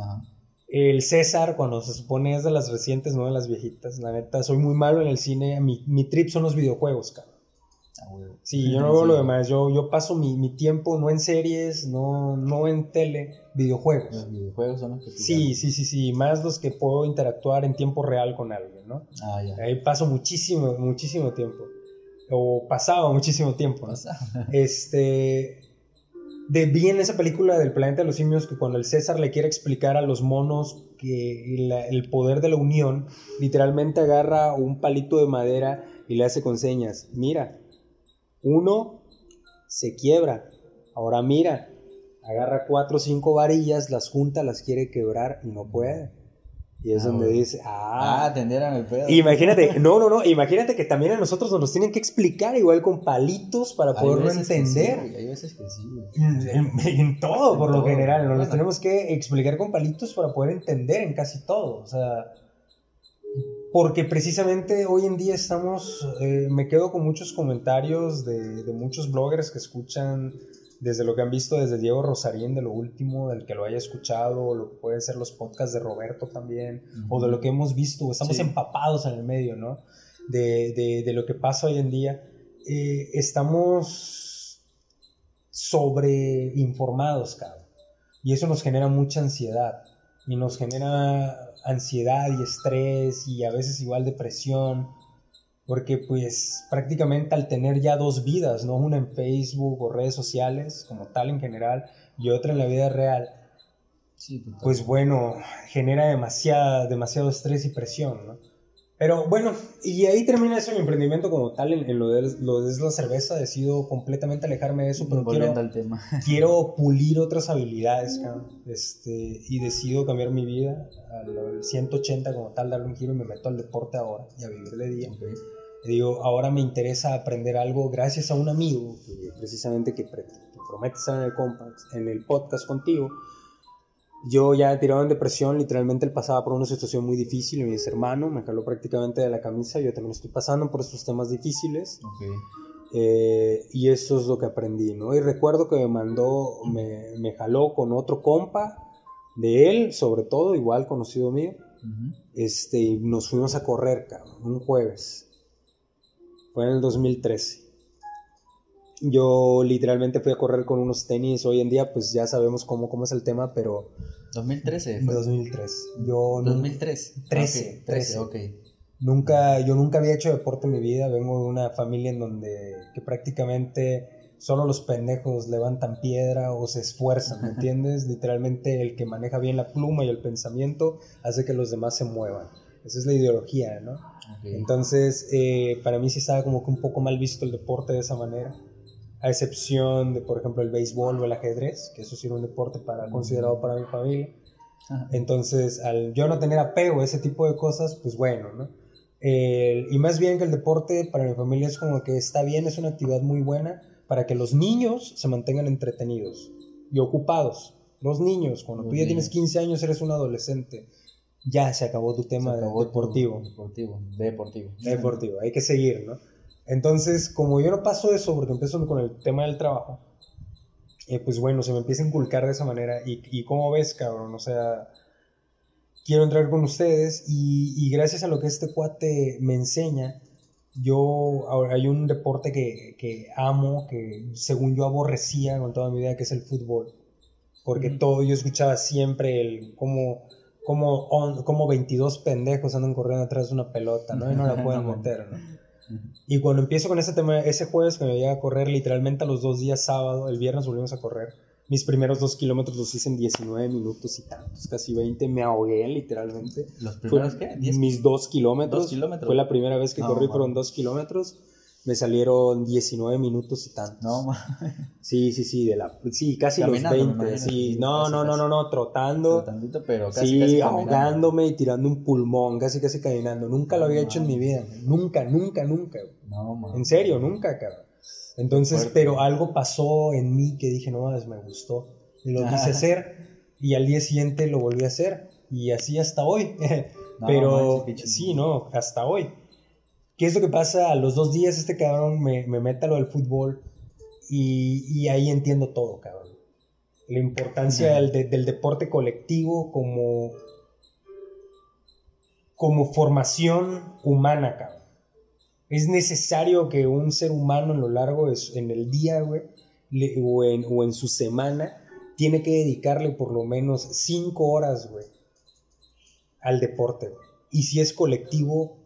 Ajá.
El César, cuando se supone es de las recientes, no de las viejitas. La neta, soy muy malo en el cine. Mi, mi trip son los videojuegos, cabrón.
Ah.
Sí, yo no veo
Sí.
lo demás. Yo, yo paso mi, mi tiempo no en series, no, no en tele, videojuegos.
Los videojuegos son los que
Sí, sí, sí, sí. Más los que puedo interactuar en tiempo real con alguien, ¿no?
Ah, ya.
Ahí paso muchísimo, muchísimo tiempo. O pasaba muchísimo tiempo, ¿no? Este. De vi en esa película del planeta de los simios que cuando el César le quiere explicar a los monos que el poder de la unión, literalmente agarra un palito de madera y le hace con señas. Mira, uno se quiebra. Ahora mira, agarra cuatro o cinco varillas, las junta, las quiere quebrar y no puede. Y es
Ah,
donde
bueno.
dice,
Ah,
ah,
atendieron el pedo.
Imagínate, no, no, no, imagínate que también a nosotros nos los tienen que explicar igual con palitos para
Hay
poderlo
sí,
entender.
güey, hay veces que sí.
En, en- en todo, por lo general, nos los tenemos que explicar con palitos para poder entender en casi todo. O sea, porque precisamente hoy en día estamos, eh, me quedo con muchos comentarios de, de muchos bloggers que escuchan desde lo que han visto desde Diego Rosarín, de lo último, del que lo haya escuchado, o lo que pueden ser los podcasts de Roberto también, o de lo que hemos visto, estamos
Sí.
empapados en el medio, ¿no? De, de- de lo que pasa hoy en día. Eh, estamos sobreinformados, cabrón. Y eso nos genera mucha ansiedad. Y nos genera ansiedad y estrés y a veces igual depresión. Porque pues prácticamente al tener ya dos vidas, ¿no? Una en Facebook o redes sociales como tal en general y otra en la vida real,
Sí,
pues bueno, genera demasiada, demasiado estrés y presión, ¿no? Pero bueno, y ahí termina eso mi emprendimiento como tal en, en lo, de, lo de la cerveza. Decido completamente alejarme de eso, pero quiero,
Volviendo al tema.
quiero pulir otras habilidades, cabrón. Este, y decido cambiar mi vida al 180 como tal, darle un giro y me meto al deporte ahora y a vivir de día.
Ok.
Digo, ahora me interesa aprender algo gracias a un amigo que precisamente que, pre- que promete estar en el, compa- en el podcast contigo. Yo ya tirado en depresión, literalmente él pasaba por una situación muy difícil dice, hermano, me jaló prácticamente de la camisa, yo también estoy pasando por estos temas difíciles
Ok.
eh, y eso es lo que aprendí, ¿no? Y recuerdo que me mandó, me, me jaló con otro compa de él, sobre todo, igual conocido mío,
Ujú.
este, y nos fuimos a correr, cabrón, un jueves. Fue en el 2013. Yo literalmente fui a correr con unos tenis. Hoy en día, pues ya sabemos cómo, cómo es el tema, pero
2013
en
fue.
2003. Yo nu-
2003.
13,
Ok, 13, ok.
nunca, yo nunca había hecho deporte en mi vida. Vengo de una familia en donde que prácticamente solo los pendejos levantan piedra o se esfuerzan, ¿me entiendes? Literalmente el que maneja bien la pluma y el pensamiento hace que los demás se muevan. Esa es la ideología, ¿no? Entonces, eh, para mí sí estaba como que un poco mal visto el deporte de esa manera. A excepción de, por ejemplo, el béisbol o el ajedrez, que eso sí era un deporte para, considerado para mi familia.
Ajá.
Entonces, al yo no tener apego a ese tipo de cosas, pues bueno, ¿no? Y más bien que el deporte para mi familia es como que está bien, es una actividad muy buena para que los niños se mantengan entretenidos y ocupados. Los niños, cuando
Los
tú ya tienes
niños.
15 años, eres un adolescente, ya se acabó tu tema
acabó tu-
deportivo.
Deportivo. Deportivo.
Deportivo, hay que seguir, ¿no? Entonces, como yo no paso eso, porque empiezo con el tema del trabajo, eh, pues bueno, se me empieza a inculcar de esa manera. Y, y como ves, cabrón, o sea, quiero entrar con ustedes y, y gracias a lo que este cuate me enseña, yo ahora hay un deporte que, que amo, que según yo aborrecía con toda mi vida, que es el fútbol. Porque
Ujú.
todo, yo escuchaba siempre el como, como, on- como 22 pendejos andan corriendo atrás de una pelota, ¿no? Y no la pueden meter, ¿no? Y cuando empiezo con ese tema, ese jueves que me llega a correr literalmente a los dos días sábado, el viernes volvimos a correr. Mis primeros dos kilómetros los hice en 19 minutos y tantos, casi 20. Me ahogué literalmente.
¿Los
Fue
primeros qué? ¿Diez?
mis dos kilómetros.
Dos kilómetros.
Fue la primera vez que
No,
corrí,
man.
fueron dos kilómetros. Me salieron 19 minutos y tantos.
No.
Sí, sí, sí, de la, sí, casi
Caminando,
los 20.
imagino,
Sí, no,
casi,
no, no, no, no, trotando.
tantito, pero casi,
sí,
casi
ahogándome y tirando un pulmón, casi, casi caminando. Nunca lo había hecho en mi vida. Nunca, nunca, nunca.
No, ma.
En serio, nunca, cabrón. Entonces, pero algo pasó en mí que dije, no me gustó. Y lo quise hacer y al día siguiente lo volví a hacer. Y así hasta hoy.
No,
pero
chido.
sí, no, hasta hoy. ¿Qué es lo que pasa? A los dos días este cabrón me, me mete a lo del fútbol y, y ahí entiendo todo, cabrón. La importancia del, de- del deporte colectivo como, como formación humana, cabrón. Es necesario que un ser humano en lo largo de su- en el día, güey, le- o, en, o en su semana, tiene que dedicarle por lo menos cinco horas, güey, al deporte, güey. Y si es colectivo,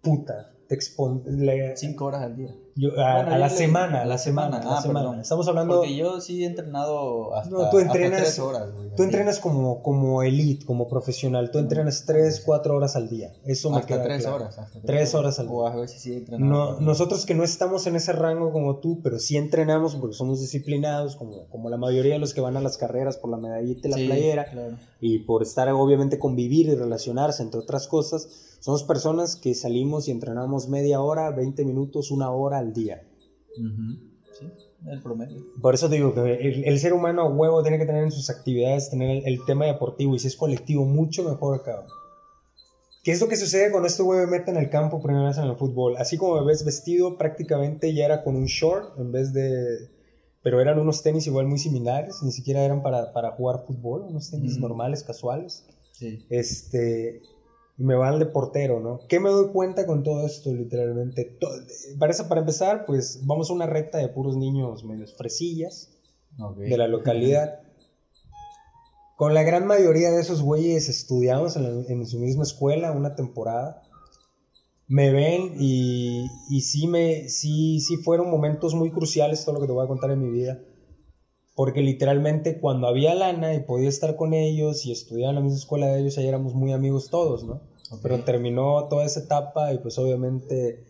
puta, te expon... le-
Cinco horas al día.
yo- a,
Bueno,
a
yo
la semana, a la
la
semana, a la
Ah,
semana.
perdón.
Estamos hablando...
Porque yo sí he entrenado hasta,
No, tú
hasta
entrenas-
tres horas, güey.
Tú entrenas como, como elite, como profesional. Tú entrenas 3, 4 horas al día. Eso me
hasta
queda
tres
claro.
horas. Hasta
Tres horas al día.
O a veces sí he entrenado.
No,
cuatro.
nosotros que no estamos en ese rango como tú, pero sí entrenamos porque somos disciplinados, como, como la mayoría de los que van a las carreras por la medallita y la
Sí,
playera,
claro.
y por estar obviamente convivir y relacionarse, entre otras cosas, somos personas que salimos y entrenamos media hora, 20 minutos, una hora al día.
Ujú. Sí, el promedio.
Por eso digo que el, el ser humano a huevo tiene que tener en sus actividades, tener el, el tema deportivo, y si es colectivo, mucho mejor, cabrón. ¿Qué es lo que sucede cuando este güey me mete en el campo primera vez en el fútbol? Así como me ves vestido, prácticamente ya era con un short en vez de... Pero eran unos tenis igual muy similares, ni siquiera eran para, para jugar fútbol, unos tenis
Ujú.
normales, casuales.
Sí.
Este, y me van de portero, ¿no? ¿Qué me doy cuenta con todo esto, literalmente? To- Para, eso- para empezar, pues vamos a una recta de puros niños medios fresillas de la localidad. Con la gran mayoría de esos güeyes estudiamos en, la- en su misma escuela una temporada. Me ven y, y sí, me, sí, sí fueron momentos muy cruciales todo lo que te voy a contar en mi vida. Porque literalmente cuando había lana y podía estar con ellos y estudiar en la misma escuela de ellos, ahí éramos muy amigos todos, ¿no? Pero terminó toda esa etapa y pues obviamente,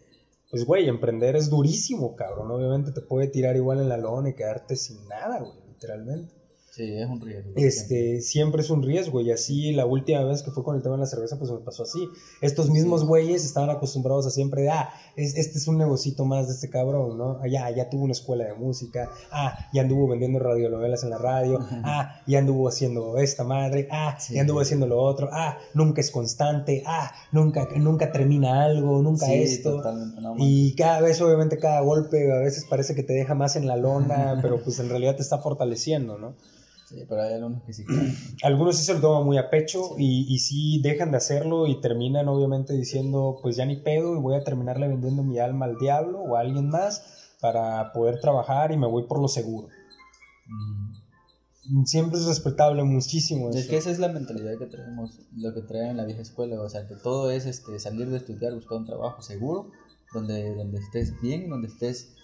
pues güey, emprender es durísimo, cabrón. Obviamente te puede tirar igual en la lona y quedarte sin nada, güey, literalmente.
Sí, es un riesgo.
Este, siempre es un riesgo y así la última vez que fue con el tema de la cerveza, pues me pasó así. Estos mismos güeyes estaban acostumbrados a siempre de, ah, es- este es un negocito más de este cabrón, ¿no? Ah, ya, ya tuvo una escuela de música, ah, ya anduvo vendiendo radionovelas en la radio, ah, ya anduvo haciendo esta madre, ah,
Sí.
ya anduvo haciendo lo otro, ah, nunca es constante, ah, nunca, nunca termina algo, nunca
Sí,
esto.
No.
Y cada vez, obviamente, cada golpe a veces parece que te deja más en la lona, pero pues en realidad te está fortaleciendo, ¿no?
Sí, pero hay algunos que sí.
Algunos sí se lo toman muy a pecho y, y sí dejan de hacerlo y terminan obviamente diciendo, pues ya ni pedo y voy a terminarle vendiendo mi alma al diablo o a alguien más para poder trabajar y me voy por lo seguro.
Mm.
Siempre es respetable muchísimo
Es
eso.
que esa es la mentalidad que traemos, lo que trae en la vieja escuela, o sea, que todo es este, salir de estudiar, buscar un trabajo seguro, donde, donde estés bien, donde estés,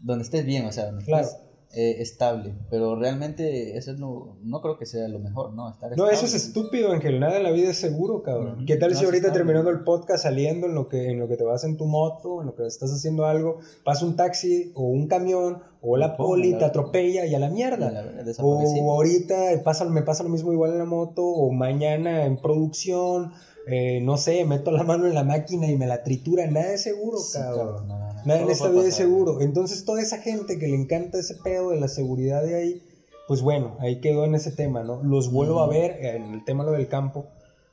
donde estés bien, o sea, donde
Claro.
estés eh, estable, pero realmente eso es lo, no creo que sea lo mejor, ¿no? Estar
No, eso es estúpido, Ángel. Nada en la vida es seguro, cabrón.
Ujú.
¿Qué tal
No,
si ahorita terminando el podcast, saliendo en lo, que, en lo que te vas en tu moto, en lo que estás haciendo algo, pasa un taxi o un camión o la poli te atropella y a la mierda?
La verdad.
O ahorita pasa, me pasa lo mismo igual en la moto, o mañana en producción, eh, no sé, meto la mano en la máquina y me la tritura, nada es seguro,
Sí,
cabrón.
cabrón.
Nada en esta vida es seguro. Entonces toda esa gente que le encanta ese pedo de la seguridad de ahí, pues bueno, ahí quedó en ese tema, ¿no? Los vuelvo a
Ujú.
ver en el tema lo del campo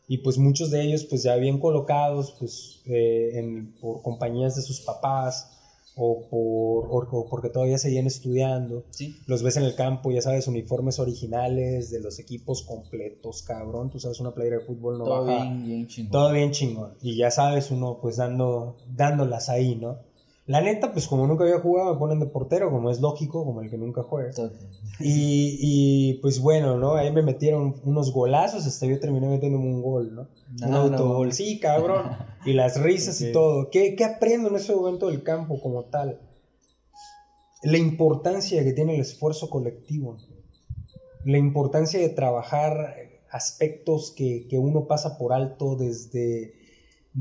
y pues muchos de ellos pues ya bien colocados pues eh, en, por compañías de sus papás o, por, o- o porque todavía seguían estudiando.
Sí.
Los ves en el campo, ya sabes, uniformes originales de los equipos completos, cabrón. Tú sabes, una playera de fútbol no
Todo
baja.
bien, bien chingón.
Todo bien chingón. Y ya sabes, uno pues dando, dándolas ahí, ¿no? La neta, pues como nunca había jugado, me ponen de portero, como es lógico, como el que nunca juega. Y, y, pues bueno, ¿no? Ahí me metieron unos golazos, hasta yo terminé metiéndome un gol, ¿no? un
no.
autogol, sí, cabrón. Y las risas y todo. ¿Qué, ¿Qué aprendo en ese momento del campo como tal? La importancia que tiene el esfuerzo colectivo. La importancia de trabajar aspectos que, que uno pasa por alto desde,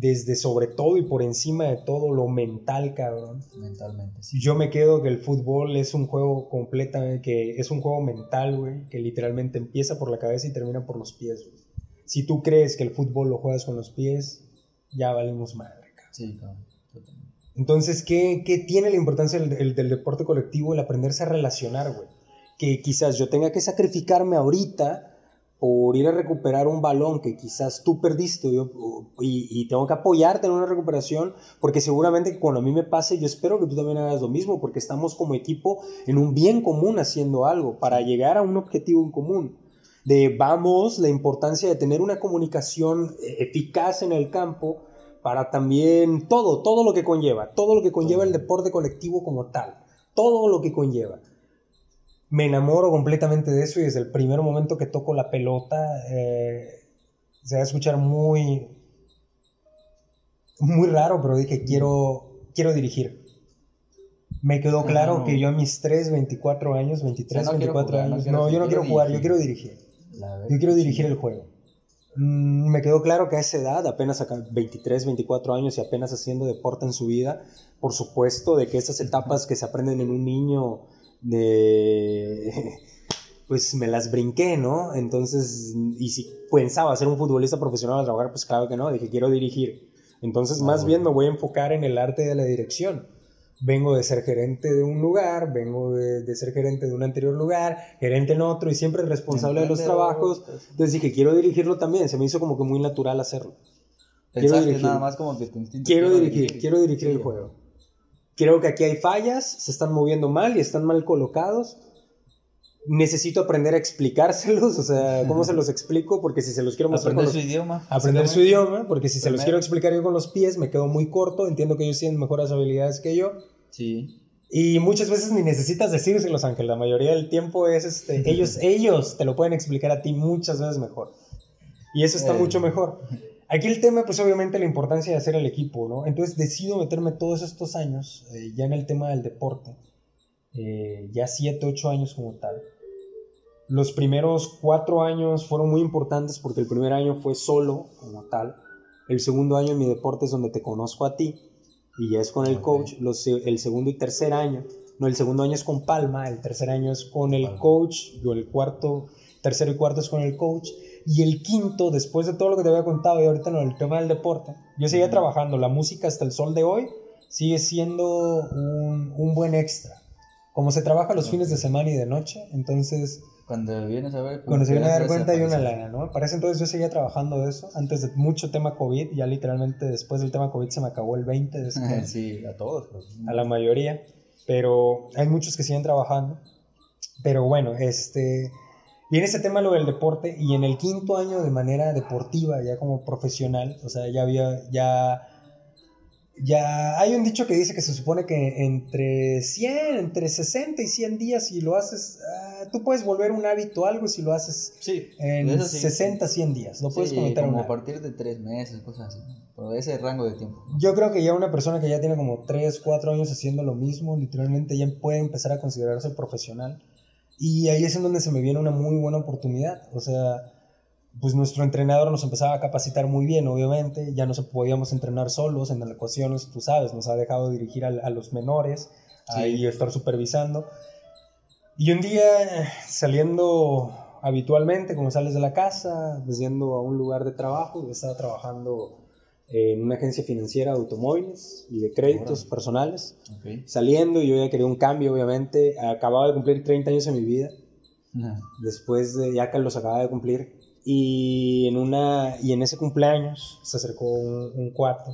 desde sobre todo y por encima de todo lo mental, cabrón.
Mentalmente, sí.
Yo me quedo que el fútbol es un juego completamente, que es un juego mental, güey, que literalmente empieza por la cabeza y termina por los pies, güey. Si tú crees que el fútbol lo juegas con los pies, ya valimos madre, cabrón.
Sí, cabrón.
Entonces, ¿qué, qué tiene la importancia del, el- del deporte colectivo? El aprenderse a relacionar, güey. Que quizás yo tenga que sacrificarme ahorita por ir a recuperar un balón que quizás tú perdiste yo- y, y tengo que apoyarte en una recuperación porque seguramente cuando a mí me pase yo espero que tú también hagas lo mismo porque estamos como equipo en un bien común haciendo algo para llegar a un objetivo en común de vamos la importancia de tener una comunicación eh, eficaz en el campo para también todo, todo lo que conlleva, todo lo que conlleva el deporte colectivo como tal, todo lo que conlleva. Me enamoro completamente de eso y desde el primer momento que toco la pelota eh, se va a escuchar muy, muy raro, pero dije quiero, quiero dirigir. Me quedó claro
no.
que yo a mis 3, 24 años, 23,
O sea, no quiero
24
jugar, no
años, no, yo no
quiero
quiero jugar, yo
dirigir.
quiero dirigir. Yo quiero dirigir el juego. Mm, Me quedó claro que a esa edad, apenas acá 23, 24 años y apenas haciendo deporte en su vida, por supuesto de que esas etapas que se aprenden en un niño, de, pues me las brinqué, ¿no? Entonces, y si pensaba ser un futbolista profesional a trabajar, pues claro que no, dije quiero dirigir. Entonces,
Ah,
más bien me voy a enfocar en el arte de la dirección. Vengo de ser gerente de un lugar, vengo de, de ser gerente de un anterior lugar, gerente en otro y siempre responsable de los trabajos.
pues,
Entonces dije, quiero dirigirlo también. Se me hizo como que muy natural hacerlo.
Pensaste
dirigir.
nada más como que tu instinto.
Quiero dirigir, quiero dirigir el juego. Creo que aquí hay fallas, se están moviendo mal y están mal colocados. Necesito aprender a explicárselos, o sea, ¿cómo se los explico? Porque si se los quiero mostrar con
Aprender
los
su idioma.
aprender su idioma, porque si se los
Primero.
quiero explicar yo con los pies, me quedo muy corto, entiendo que ellos tienen mejores habilidades que yo.
Sí.
Y muchas veces ni necesitas decírselos, Ángel, la mayoría del tiempo es, este, ellos, ellos te lo pueden explicar a ti muchas veces mejor. Y eso está
Eh.
mucho mejor. Aquí el tema, pues obviamente la importancia de hacer el equipo, ¿no? Entonces decido meterme todos estos años eh, ya en el tema del deporte, eh, ya 7, 8 años como tal. Los primeros cuatro años fueron muy importantes porque el primer año fue solo como tal. El segundo año en mi deporte es donde te conozco a ti y ya es con el
Ok.
coach. Los, el segundo y tercer año, no, el segundo año es con Palma, el tercer año es con el
Palma.
coach, o el cuarto, tercero y cuarto es con el coach. Y el quinto, después de todo lo que te había contado y ahorita en el tema del deporte, yo seguía trabajando. La música hasta el sol de hoy sigue siendo un, un buen extra. Como se trabaja los
Ok.
fines de semana y de noche, entonces
Cuando vienes a ver.
cuando se viene a dar cuenta hay una lana, ¿no? Para ese entonces yo seguía trabajando de eso, antes de mucho tema COVID, ya literalmente después del tema COVID se me acabó el 20 de ese
sí, a todos. pues.
a la mayoría, pero hay muchos que siguen trabajando. Pero bueno, este viene ese tema lo del deporte y en el quinto año de manera deportiva, ya como profesional, o sea, ya había ya ya hay un dicho que dice que se supone que entre 100, entre 60 y 100 días si lo haces, ah, tú puedes volver un hábito algo si lo haces
Sí.
en
sí.
60, 100 días. Lo puedes
Sí,
comentar
como a partir de tres meses, cosas así. Por ese rango de tiempo.
Yo creo que ya una persona que ya tiene como 3, 4 años haciendo lo mismo, literalmente ya puede empezar a considerarse profesional. Y ahí es en donde se me viene una muy buena oportunidad. O sea, pues nuestro entrenador nos empezaba a capacitar muy bien, obviamente. Ya no se podíamos entrenar solos en ecuaciones, tú sabes, nos ha dejado dirigir a, a los menores,
Sí.
ahí estar supervisando. Y un día saliendo habitualmente, como sales de la casa, pues yendo a un lugar de trabajo, yo estaba trabajando en una agencia financiera de automóviles y de créditos
Órale.
personales,
Ok.
saliendo y yo ya quería un cambio, obviamente, acababa de cumplir 30 años en mi vida,
Ajá.
después de ya que los acababa de cumplir, y en, una, y en ese cumpleaños se acercó un, un cuate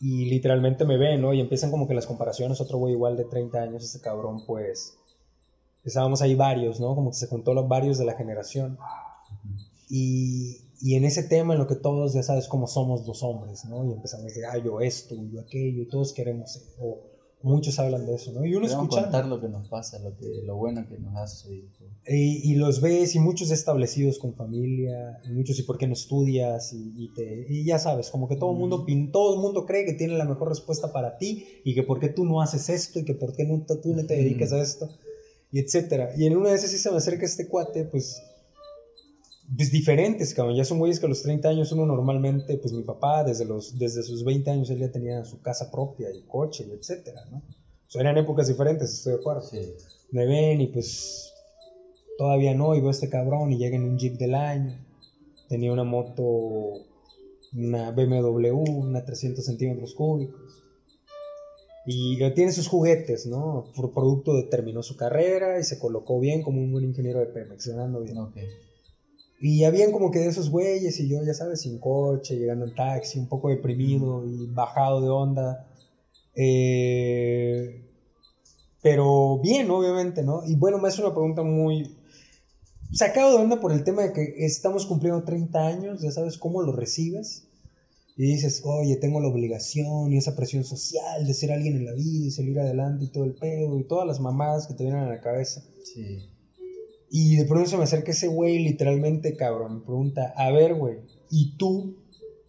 Y literalmente me ven, ¿no? Y empiezan como que las comparaciones, otro güey igual de 30 años, ese cabrón, pues... Estábamos ahí varios, ¿no? Como que se juntó los varios de la generación. Y, y en ese tema en lo que todos ya sabes cómo somos los hombres, ¿no? Y empezamos decir, ah, yo esto, yo aquello, todos queremos, o muchos hablan de eso, ¿no? Y uno escucha
contar lo que nos pasa, lo, que, lo bueno que nos ha sucedido.
y, y los ves y muchos establecidos con familia, y muchos y por qué no estudias y, y te, y ya sabes, como que todo el mundo, pin- todo el mundo cree que tiene la mejor respuesta para ti y que por qué tú no haces esto y que por qué no, tú no te dedicas a esto y etcétera. Y en una de esas sí se me acerca este cuate, pues pues diferentes, cabrón. Ya son güeyes que a los 30 años uno normalmente, pues mi papá desde, los, desde sus 20 años él ya tenía su casa propia y coche y etcétera, ¿no? O sea, eran épocas diferentes, estoy de acuerdo.
Sí.
Me ven y pues todavía no, y veo a este cabrón y llega en un Jeep del año. Tenía una moto, una BMW, una 300 centímetros cúbicos. Y tiene sus juguetes, ¿no? Por producto de terminó su carrera y se colocó bien como un buen ingeniero de Pemex, ganando bien.
Ok.
Y habían como que de esos güeyes y yo, ya sabes, sin coche, llegando en taxi, un poco deprimido y bajado de onda. Eh, pero bien, obviamente, ¿no? Y bueno, me hace una pregunta muy sacado de onda por el tema de que estamos cumpliendo 30 años, ya sabes cómo lo recibes. Y dices, oye, tengo la obligación y esa presión social de ser alguien en la vida y salir adelante y todo el pedo y todas las mamadas que te vienen a la cabeza.
Sí.
Y de pronto se me acerca ese güey, literalmente, cabrón. Me pregunta, a ver, güey, ¿y tú?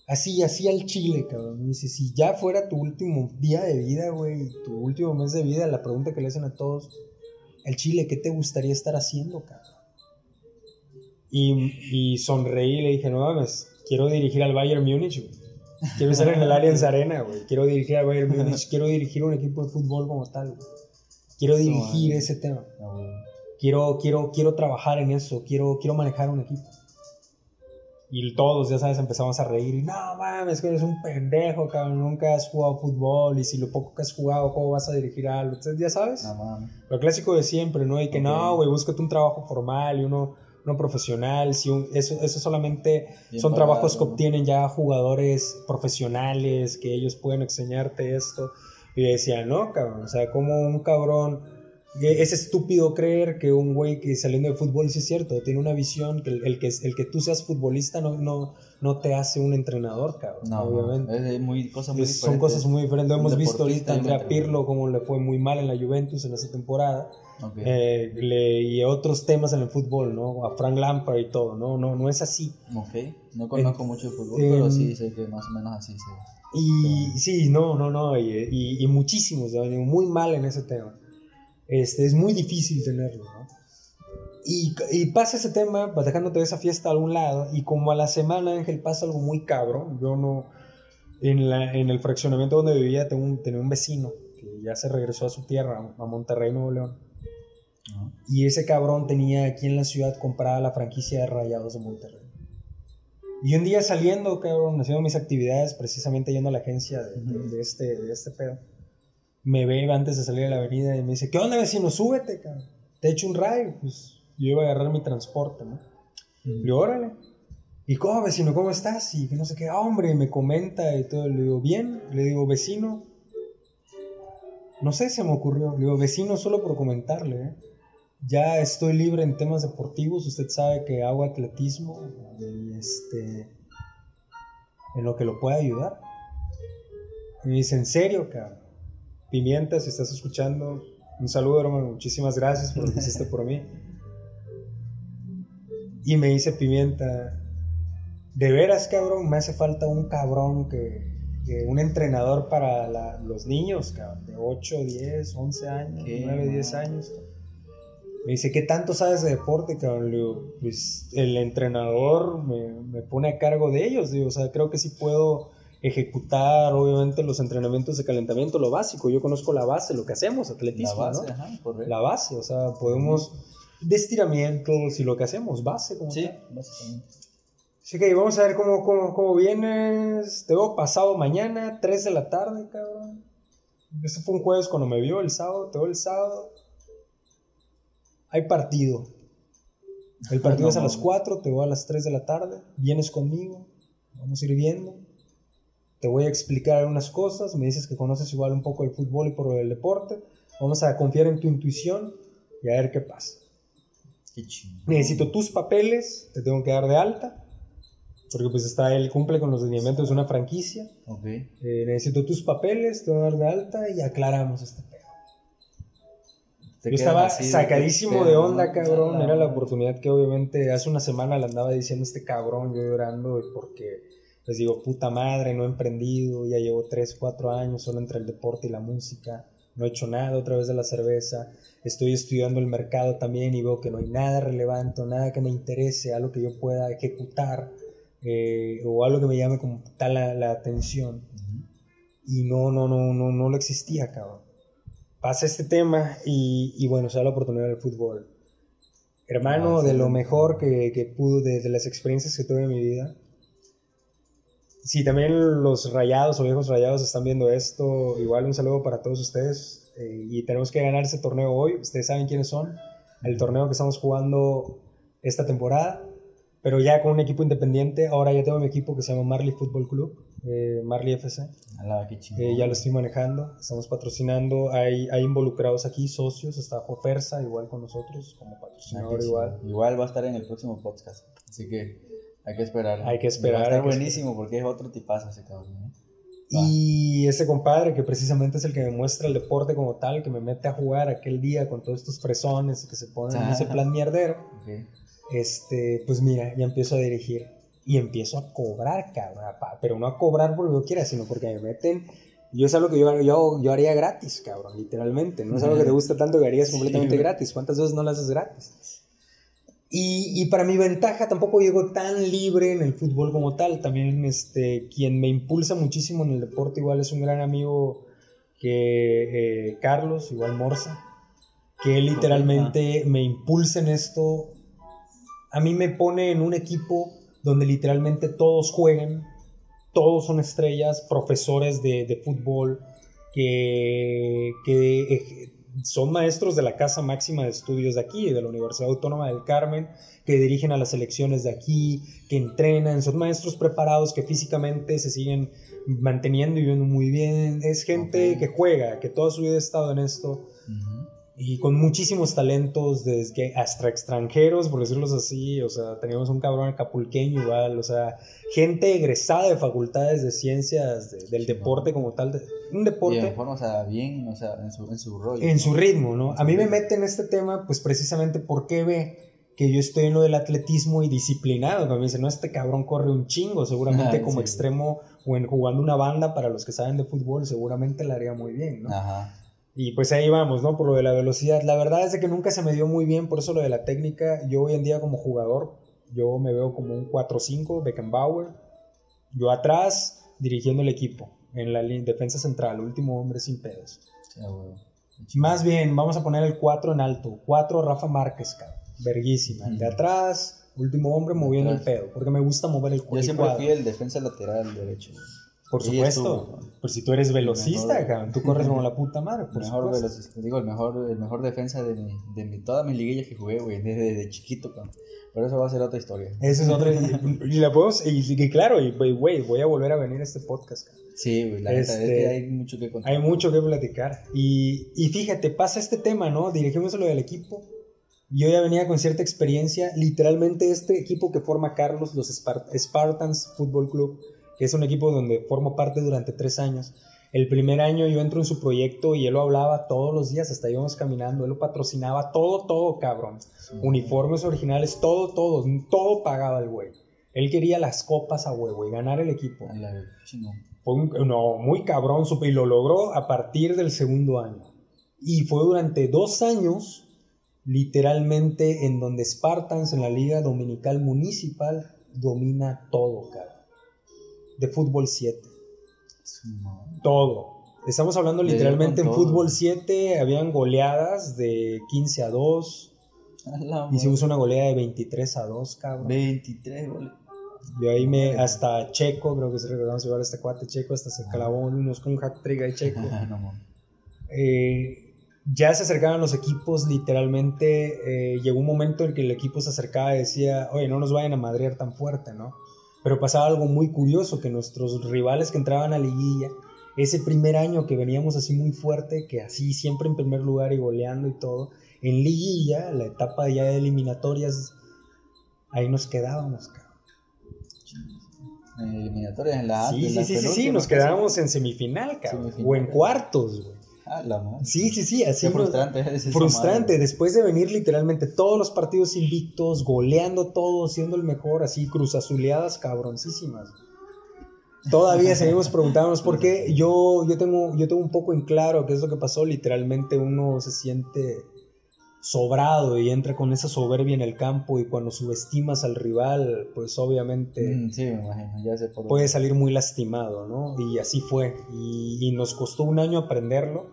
Así, así al chile, cabrón. Me dice, si ya fuera tu último día de vida, güey, tu último mes de vida, la pregunta que le hacen a todos, al chile, ¿qué te gustaría estar haciendo, cabrón? Y, y sonreí y le dije, no mames, quiero dirigir al Bayern Múnich, güey. Quiero estar en el Allianz Arena, güey. Quiero dirigir al Bayern Múnich. Quiero dirigir un equipo de fútbol como tal, güey. Quiero dirigir ese tema
No.
Quiero, quiero, quiero trabajar en eso, quiero, quiero manejar un equipo. Y todos, ya sabes, empezamos a reír. Y no mames, que eres un pendejo, cabrón. Nunca has jugado fútbol. Y si lo poco que has jugado, ¿cómo vas a dirigir algo? Entonces, ya sabes,
No mames.
lo clásico de siempre, ¿no? Y que no,
Ok.
güey, búscate un trabajo formal y uno, uno profesional. Si un- eso, eso solamente
Bien
son
pagado,
trabajos que
¿no?
obtienen ya jugadores profesionales, que ellos pueden enseñarte esto. Y decía, no, cabrón, o sea, como un cabrón, es estúpido creer que un güey que saliendo de fútbol, sí es cierto, tiene una visión, que el, el que, el que tú seas futbolista no, no, no te hace un entrenador, cabrón,
No,
obviamente.
Es, muy, cosas muy
son cosas muy diferentes. Lo hemos visto ahorita Andrea. Pirlo, como le fue muy mal en la Juventus en esa temporada.
Ok.
Eh, le- y otros temas en el fútbol, ¿no? A Frank Lampard y todo, ¿no? No, no es así.
Ok. No conozco mucho de fútbol,
en-
pero sí sé que más o menos así se.
Y sí, no, no, no, y, y- y muchísimos, muy mal en ese tema. Este, es muy difícil tenerlo, ¿no? Y, y pasa ese tema, dejándote esa fiesta a algún lado, y como a la semana, Ángel, pasa algo muy cabrón. Yo no, en, la, en el fraccionamiento donde vivía, tengo un, tenía un vecino que ya se regresó a su tierra, a Monterrey, Nuevo León. Y ese cabrón tenía aquí en la ciudad comprada la franquicia de Rayados de Monterrey. Y un día saliendo, cabrón, haciendo mis actividades, precisamente yendo a la agencia de, de- de este, de este pedo, me ve antes de salir a la avenida y me dice, ¿qué onda vecino? Súbete, cabrón. Te echo un rayo. Pues yo iba a agarrar mi transporte, ¿no? Le digo, órale. ¿Y cómo, vecino? ¿Cómo estás? Y que no sé qué, "Ah, hombre, me comenta y todo. Le digo, bien. Le digo, vecino. No sé, se me ocurrió. Le digo, vecino, solo por comentarle, ¿eh? Ya estoy libre en temas deportivos. Usted sabe que hago atletismo. Y este. En lo que lo pueda ayudar. Y me dice, ¿en serio, cabrón? Pimienta, si estás escuchando, un saludo, hermano. Muchísimas gracias por lo que hiciste por mí. Y me dice Pimienta, de veras, cabrón, me hace falta un cabrón que, que un entrenador para la- los niños, cabrón, de 8, 10, 11 años,
Qué
9, 10
mal.
años. Me dice, ¿qué tanto sabes de deporte, cabrón? Le digo, pues el entrenador me, me pone a cargo de ellos, digo, o sea, creo que sí puedo ejecutar, obviamente, los entrenamientos de calentamiento, lo básico. Yo conozco la base, lo que hacemos,
La
atletismo,
base,
¿no?
ajá.
La base, o sea, podemos de estiramientos y lo que hacemos, base como
Sí,
tal.
básicamente.
Así que vamos a ver cómo, cómo, cómo vienes. Te veo pasado mañana, 3 de la tarde, cabrón. Eso fue un jueves cuando me vio el sábado, te veo el sábado. Hay partido. El partido
No
es a las
mames.
4, te veo a las 3 de la tarde. Vienes conmigo, vamos a ir viendo. Te voy a explicar algunas cosas, me dices que conoces igual un poco el fútbol y por el deporte, vamos a confiar en tu intuición y a ver qué pasa.
Qué.
Necesito tus papeles, te tengo que dar de alta, porque pues está, él cumple con los lineamientos de una franquicia.
Ok.
Eh, necesito tus papeles, te voy a dar de alta y aclaramos este pedo. Yo estaba sacadísimo de onda, cabrón.
Ah,
Era la oportunidad que obviamente hace una semana le andaba diciendo a este cabrón, yo llorando, porque les digo, puta madre, no he emprendido, ya llevo 3, 4 años solo entre el deporte y la música, no he hecho nada otra vez de la cerveza, estoy estudiando el mercado también y veo que no hay nada relevante, nada que me interese, algo que yo pueda ejecutar, eh, o algo que me llame como tal la, la atención. Y no, no, no, no, no lo existía, cabrón. Pasa este tema y, y bueno, se da la oportunidad del fútbol. Hermano,
Ah,
de lo mejor que, que pude, de, de las experiencias que tuve en mi vida. Si también los rayados o viejos rayados están viendo esto, igual un saludo para todos ustedes. eh, y tenemos que ganar ese torneo hoy. Ustedes saben quiénes son. El torneo que estamos jugando esta temporada, pero ya con un equipo independiente. Ahora ya tengo mi equipo que se llama Marley Football Club, eh, Marley FC.
Ala, qué.
Eh, ya lo estoy manejando, estamos patrocinando, hay, hay involucrados aquí socios, está Jofersa igual con nosotros como
Ah,
patrocinador
chingón.
igual.
Igual va a estar en el próximo podcast. Así que hay que esperar.
Hay que esperar,
Va a estar buenísimo porque es otro tipazo ese cabrón. ¿eh?
Y ese compadre que precisamente es el que me muestra el deporte como tal, que me mete a jugar aquel día con todos estos fresones que se ponen en ese plan mierdero,
Ok.
este, pues mira, ya empiezo a dirigir y empiezo a cobrar, cabrón, pa- pero no a cobrar porque yo quiera, sino porque me meten... Yo es algo que yo, yo, yo haría gratis, cabrón, literalmente. No es algo que te gusta tanto que harías
Sí,
completamente
güey.
gratis. ¿Cuántas veces no lo haces gratis? Y, y para mi ventaja tampoco llego tan libre en el fútbol como tal. También este, quien me impulsa muchísimo en el deporte igual es un gran amigo que eh, Carlos, igual Morza, que literalmente me impulsa en esto. A mí me pone en un equipo donde literalmente todos juegan, todos son estrellas, profesores de, de fútbol, que, que eh, son maestros de la Casa Máxima de Estudios de aquí, de la Universidad Autónoma del Carmen, que dirigen a las selecciones de aquí, que entrenan, son maestros preparados que físicamente se siguen manteniendo y viviendo muy bien. Es gente que juega, que toda su vida ha estado en esto. Y con muchísimos talentos, desde hasta extranjeros, por decirlos así, o sea, teníamos un cabrón acapulqueño igual, o sea, gente egresada de facultades de ciencias, de- del
Sí,
deporte como tal, de- un deporte
en forma, o sea, bien, o sea, en su, en su rollo.
en su ritmo, ¿no? A mí me mete en este tema, pues precisamente porque ve que yo estoy en lo del atletismo y disciplinado, que me dice, no, este cabrón corre un chingo, seguramente como
sí.
extremo o en jugando una banda, para los que saben de fútbol, seguramente la haría muy bien, ¿no?
Ajá.
Y pues ahí vamos, ¿no? Por lo de la velocidad. La verdad es de que nunca se me dio muy bien, por eso lo de la técnica. Yo hoy en día como jugador, yo me veo como un 4-5, Beckenbauer. Yo atrás, dirigiendo el equipo, en la defensa central, último hombre sin pedos.
Sí.
Más bien, vamos a poner el 4 en alto. 4 Rafa Márquez, cabrón. Verguísima. El De atrás, último hombre moviendo el
Atrás.
pedo, porque me gusta mover el, cu-
Yo
el
siempre fui el defensa lateral derecho. güey.
Por
Y
supuesto.
estuvo,
Por si tú eres velocista,
mejor-
cabrón. Tú corres como la puta madre, por
mejor,
supuesto.
velocista, digo, el mejor, el mejor defensa de, mi, de mi, todas mis liguillas que jugué, güey, desde, desde chiquito, cabrón. Pero eso va a ser otra historia.
Esa es otra. Y, la podemos. Y, y claro, y güey, voy a volver a venir a este podcast. cabrón.
Sí, güey, la neta, es
Este,
que hay mucho que contar.
Hay mucho que platicar. Y, y fíjate, pasa este tema, ¿no? Dirigimos lo del equipo. Yo ya venía con cierta experiencia. Literalmente, este equipo que forma Carlos, los Spart- Spartans Football Club, que es un equipo donde formo parte durante tres años. El primer año yo entro en su proyecto y él lo hablaba todos los días, hasta íbamos caminando, él lo patrocinaba, todo, todo, cabrón.
Sí.
uniformes originales, todo, todo, todo pagaba el güey. Él quería las copas a huevo y ganar el equipo.
La.
Fue un- no, muy cabrón, supe, y lo logró a partir del segundo año. Y fue durante dos años, literalmente, en donde Spartans en la Liga Dominical Municipal domina todo, cabrón. De fútbol 7.
Su madre.
Todo. Estamos hablando literalmente en
todo.
fútbol 7, habían goleadas de 15 a 2.
A
Hicimos una goleada de 23 a 2, cabrón.
23 goles.
Yo ahí me, hasta Checo, creo que se recordamos igual a este cuate Checo, hasta se clavó unos con un hat trick ahí Checo.
no, mames.
Eh, ya se acercaban los equipos, literalmente eh, llegó un momento en que el equipo se acercaba y decía, oye, no nos vayan a madrear tan fuerte, ¿no? Pero pasaba algo muy curioso, que nuestros rivales que entraban a liguilla, ese primer año que veníamos así muy fuerte, que así siempre en primer lugar y goleando y todo, en liguilla, la etapa ya de eliminatorias, ahí nos quedábamos, cabrón.
En eliminatorias en la
Sí,
en
sí, sí, sí, sí, nos quedábamos en semifinal, cabrón.
Semifinal.
O en cuartos, güey.
Ah, la madre.
Sí, sí, sí, así.
Qué frustrante. es esa
Frustrante, después de venir literalmente todos los partidos invictos, goleando todo, siendo el mejor, así cruzazuleadas cabroncísimas. Todavía seguimos preguntándonos por qué. Yo, yo, tengo, yo tengo un poco en claro qué es lo que pasó. Literalmente uno se siente sobrado y entra con esa soberbia en el campo y cuando subestimas al rival, pues obviamente
Mm, sí, me imagino. Ya sé por
puede salir muy lastimado, ¿no? Y así fue. Y, y nos costó un año aprenderlo.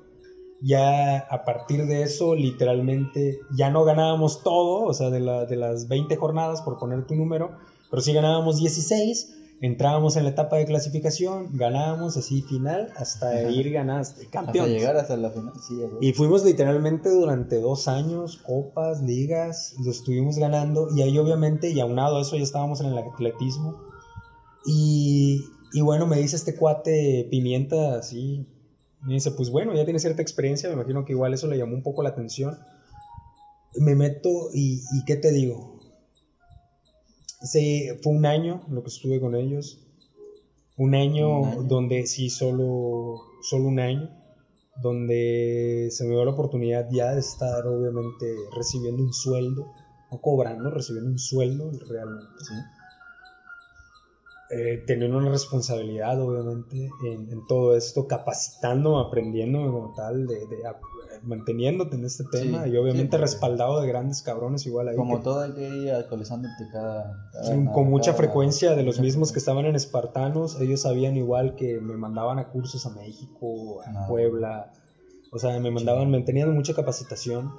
Ya a partir de eso, literalmente, ya no ganábamos todo, o sea, de, la- de las 20 jornadas, por poner tu número, pero sí ganábamos 16, entrábamos en la etapa de clasificación, ganábamos así final hasta
Ajá.
ir ganaste,
Hasta
campeón.
llegar hasta la final. Sí.
Y fuimos literalmente durante dos años, copas, ligas, lo estuvimos ganando. Y ahí obviamente, y aunado a eso, ya estábamos en el atletismo. Y, y bueno, me dice este cuate Pimienta, así. Me dice, pues bueno, ya tiene cierta experiencia, me imagino que igual eso le llamó un poco la atención. Me meto y, y ¿qué te digo? Sí, fue un año lo que estuve con ellos. Un año,
Un año.
donde sí, solo, solo un año. Donde se me dio la oportunidad ya de estar obviamente recibiendo un sueldo. No cobrando, recibiendo un sueldo realmente.
Sí.
Eh, teniendo una responsabilidad obviamente en, en todo esto, capacitándome, aprendiéndome como tal, de, manteniéndote en este tema
Sí,
y obviamente
sí,
respaldado de grandes cabrones igual ahí.
Como
que-
todo hay que ir actualizándote cada. cada-
con mucha
cada-
frecuencia de los mismos que estaban en Espartanos, ellos sabían igual que me mandaban a cursos a México, a. Puebla, o sea, me mandaban, me tenían mucha capacitación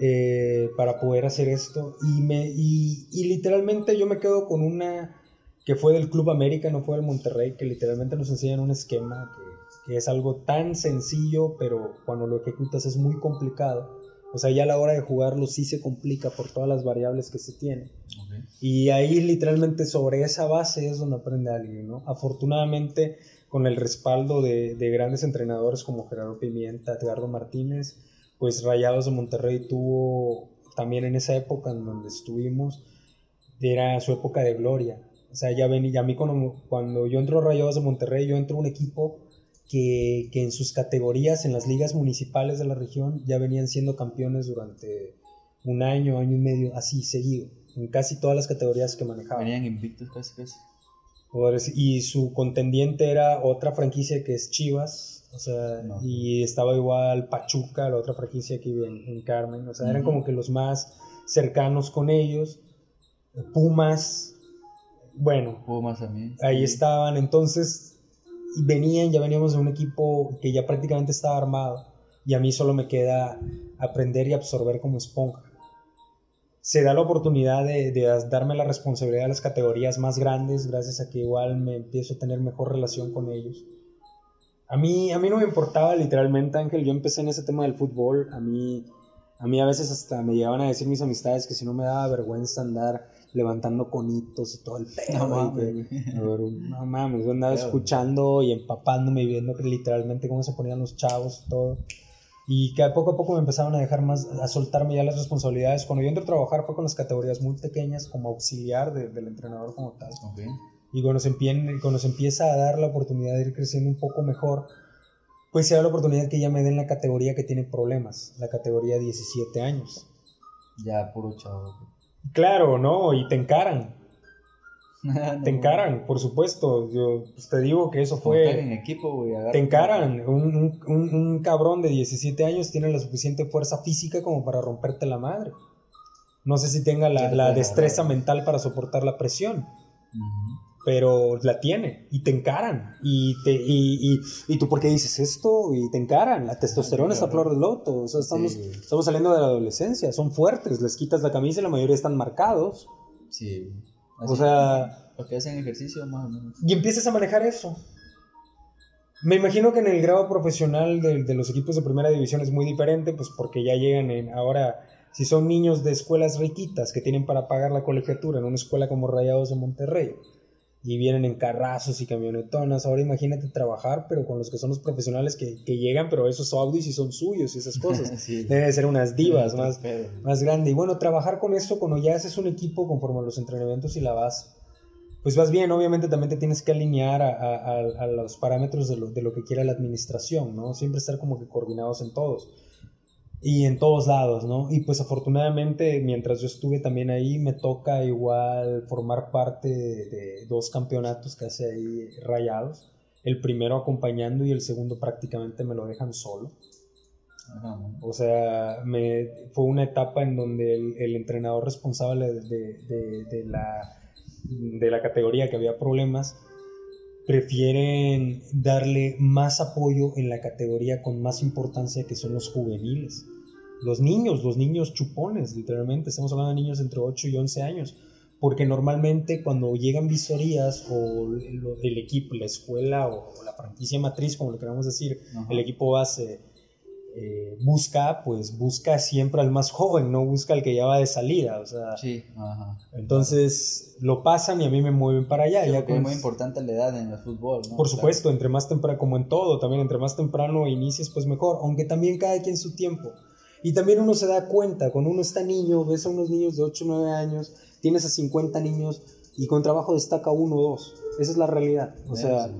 eh, para poder hacer esto y, me, y, y literalmente yo me quedo con una que fue del Club América, no fue del Monterrey, que literalmente nos enseñan un esquema que, que es algo tan sencillo, pero cuando lo ejecutas es muy complicado. O sea, ya a la hora de jugarlo sí se complica por todas las variables que se tienen. Y ahí literalmente sobre esa base es donde aprende alguien, ¿no? Afortunadamente con el respaldo de, de grandes entrenadores como Gerardo Pimienta, Edgardo Martínez, pues Rayados de Monterrey tuvo también en esa época en donde estuvimos, era su época de gloria. O sea, ya ven, y a mí cuando, cuando yo entro a Rayados de Monterrey, yo entro a un equipo que, que en sus categorías, en las ligas municipales de la región, ya venían siendo campeones durante un año, año y medio, así seguido, en casi todas las categorías que manejaban.
Venían invictos casi casi.
Y su contendiente era otra franquicia que es Chivas, o sea,
No.
y estaba igual Pachuca, la otra franquicia que vive en, en Carmen, o sea, eran
Ujú.
como que los más cercanos con ellos. Pumas, bueno,
Pumas también.
ahí
Sí.
estaban, entonces venían, ya veníamos de un equipo que ya prácticamente estaba armado y a mí solo me queda aprender y absorber como esponja. Se da la oportunidad de, de darme la responsabilidad de las categorías más grandes gracias a que igual me empiezo a tener mejor relación con ellos. A mí, a mí no me importaba literalmente, Ángel, yo empecé en ese tema del fútbol, a mí, a mí a veces hasta me llegaban a decir mis amistades que si no me daba vergüenza andar levantando conitos y todo el pedo.
No mames.
no mames, yo andaba
Feo,
escuchando y empapándome y viendo que literalmente cómo se ponían los chavos y todo. Y que poco a poco me empezaron a dejar más, a soltarme ya las responsabilidades. Cuando yo entré a trabajar fue con las categorías muy pequeñas como auxiliar de- del entrenador como tal.
Ok.
Y cuando se, empie- cuando se empieza a dar la oportunidad de ir creciendo un poco mejor, pues se da la oportunidad que ya me den la categoría que tiene problemas, la categoría 17 años.
Ya, puro chavo.
Claro, ¿no? Y te encaran,
No,
te encaran, por supuesto. Yo pues, te digo que eso fue...
en equipo, güey.
Te encaran. Un, un- un- cabrón de 17 años tiene la suficiente fuerza física como para romperte la madre. No sé si tenga la,
Sí,
la destreza mental para soportar la presión. Pero la tiene y te encaran. Y, te, y, y, y tú, ¿por qué dices esto? Y te encaran. La testosterona está a flor de loto. O sea, estamos,
Sí,
estamos saliendo de la adolescencia. Son fuertes. Les quitas la camisa y la mayoría están marcados.
Sí, güey.
O
Así,
sea,
Los que hacen ejercicio, más o menos.
y empiezas a manejar eso. Me imagino que en el grado profesional de, de los equipos de primera división es muy diferente, pues porque ya llegan en ahora, si son niños de escuelas riquitas que tienen para pagar la colegiatura en una escuela como Rayados de Monterrey, y vienen en carrazos y camionetonas. Ahora imagínate trabajar, pero con los que son los profesionales que, que llegan, pero esos Audis y son suyos y esas cosas.
Sí.
Debe ser unas divas más,
pedo.
más grande. Y bueno, trabajar con esto, cuando ya haces un equipo conforme a los entrenamientos y la vas, pues vas bien. Obviamente también te tienes que alinear a, a- a- a los parámetros de lo, de lo que quiera la administración, ¿no? Siempre estar como que coordinados en todos. Y en todos lados, ¿no? Y pues afortunadamente, mientras yo estuve también ahí, me toca igual formar parte de, de dos campeonatos que hace ahí rayados. El primero acompañando y el segundo prácticamente me lo dejan solo.
Ajá.
O sea, me, fue una etapa en donde el, el entrenador responsable de, de- de la, de la categoría que había problemas prefieren darle más apoyo en la categoría con más importancia que son los juveniles. Los niños, los niños chupones, literalmente, estamos hablando de niños entre 8 y 11 años, porque normalmente cuando llegan visorías o lo- el equipo, la escuela o la franquicia matriz, como le queramos decir,
Ajá.
el equipo base eh, busca, pues busca siempre al más joven, no busca al que ya va de salida, o sea,
Sí, ajá.
entonces lo pasan y a mí me mueven para allá.
Sí,
ya
porque es muy importante la edad en el fútbol, ¿no?
por
Claro.
supuesto, entre más temprano, como en todo, también entre más temprano inicies, pues mejor, aunque también cada quien su tiempo. Y también uno se da cuenta, cuando uno está niño, ves a unos niños de 8 o 9 años, tienes a 50 niños y con trabajo destaca uno o dos. Esa es la realidad. O sea,
Sí,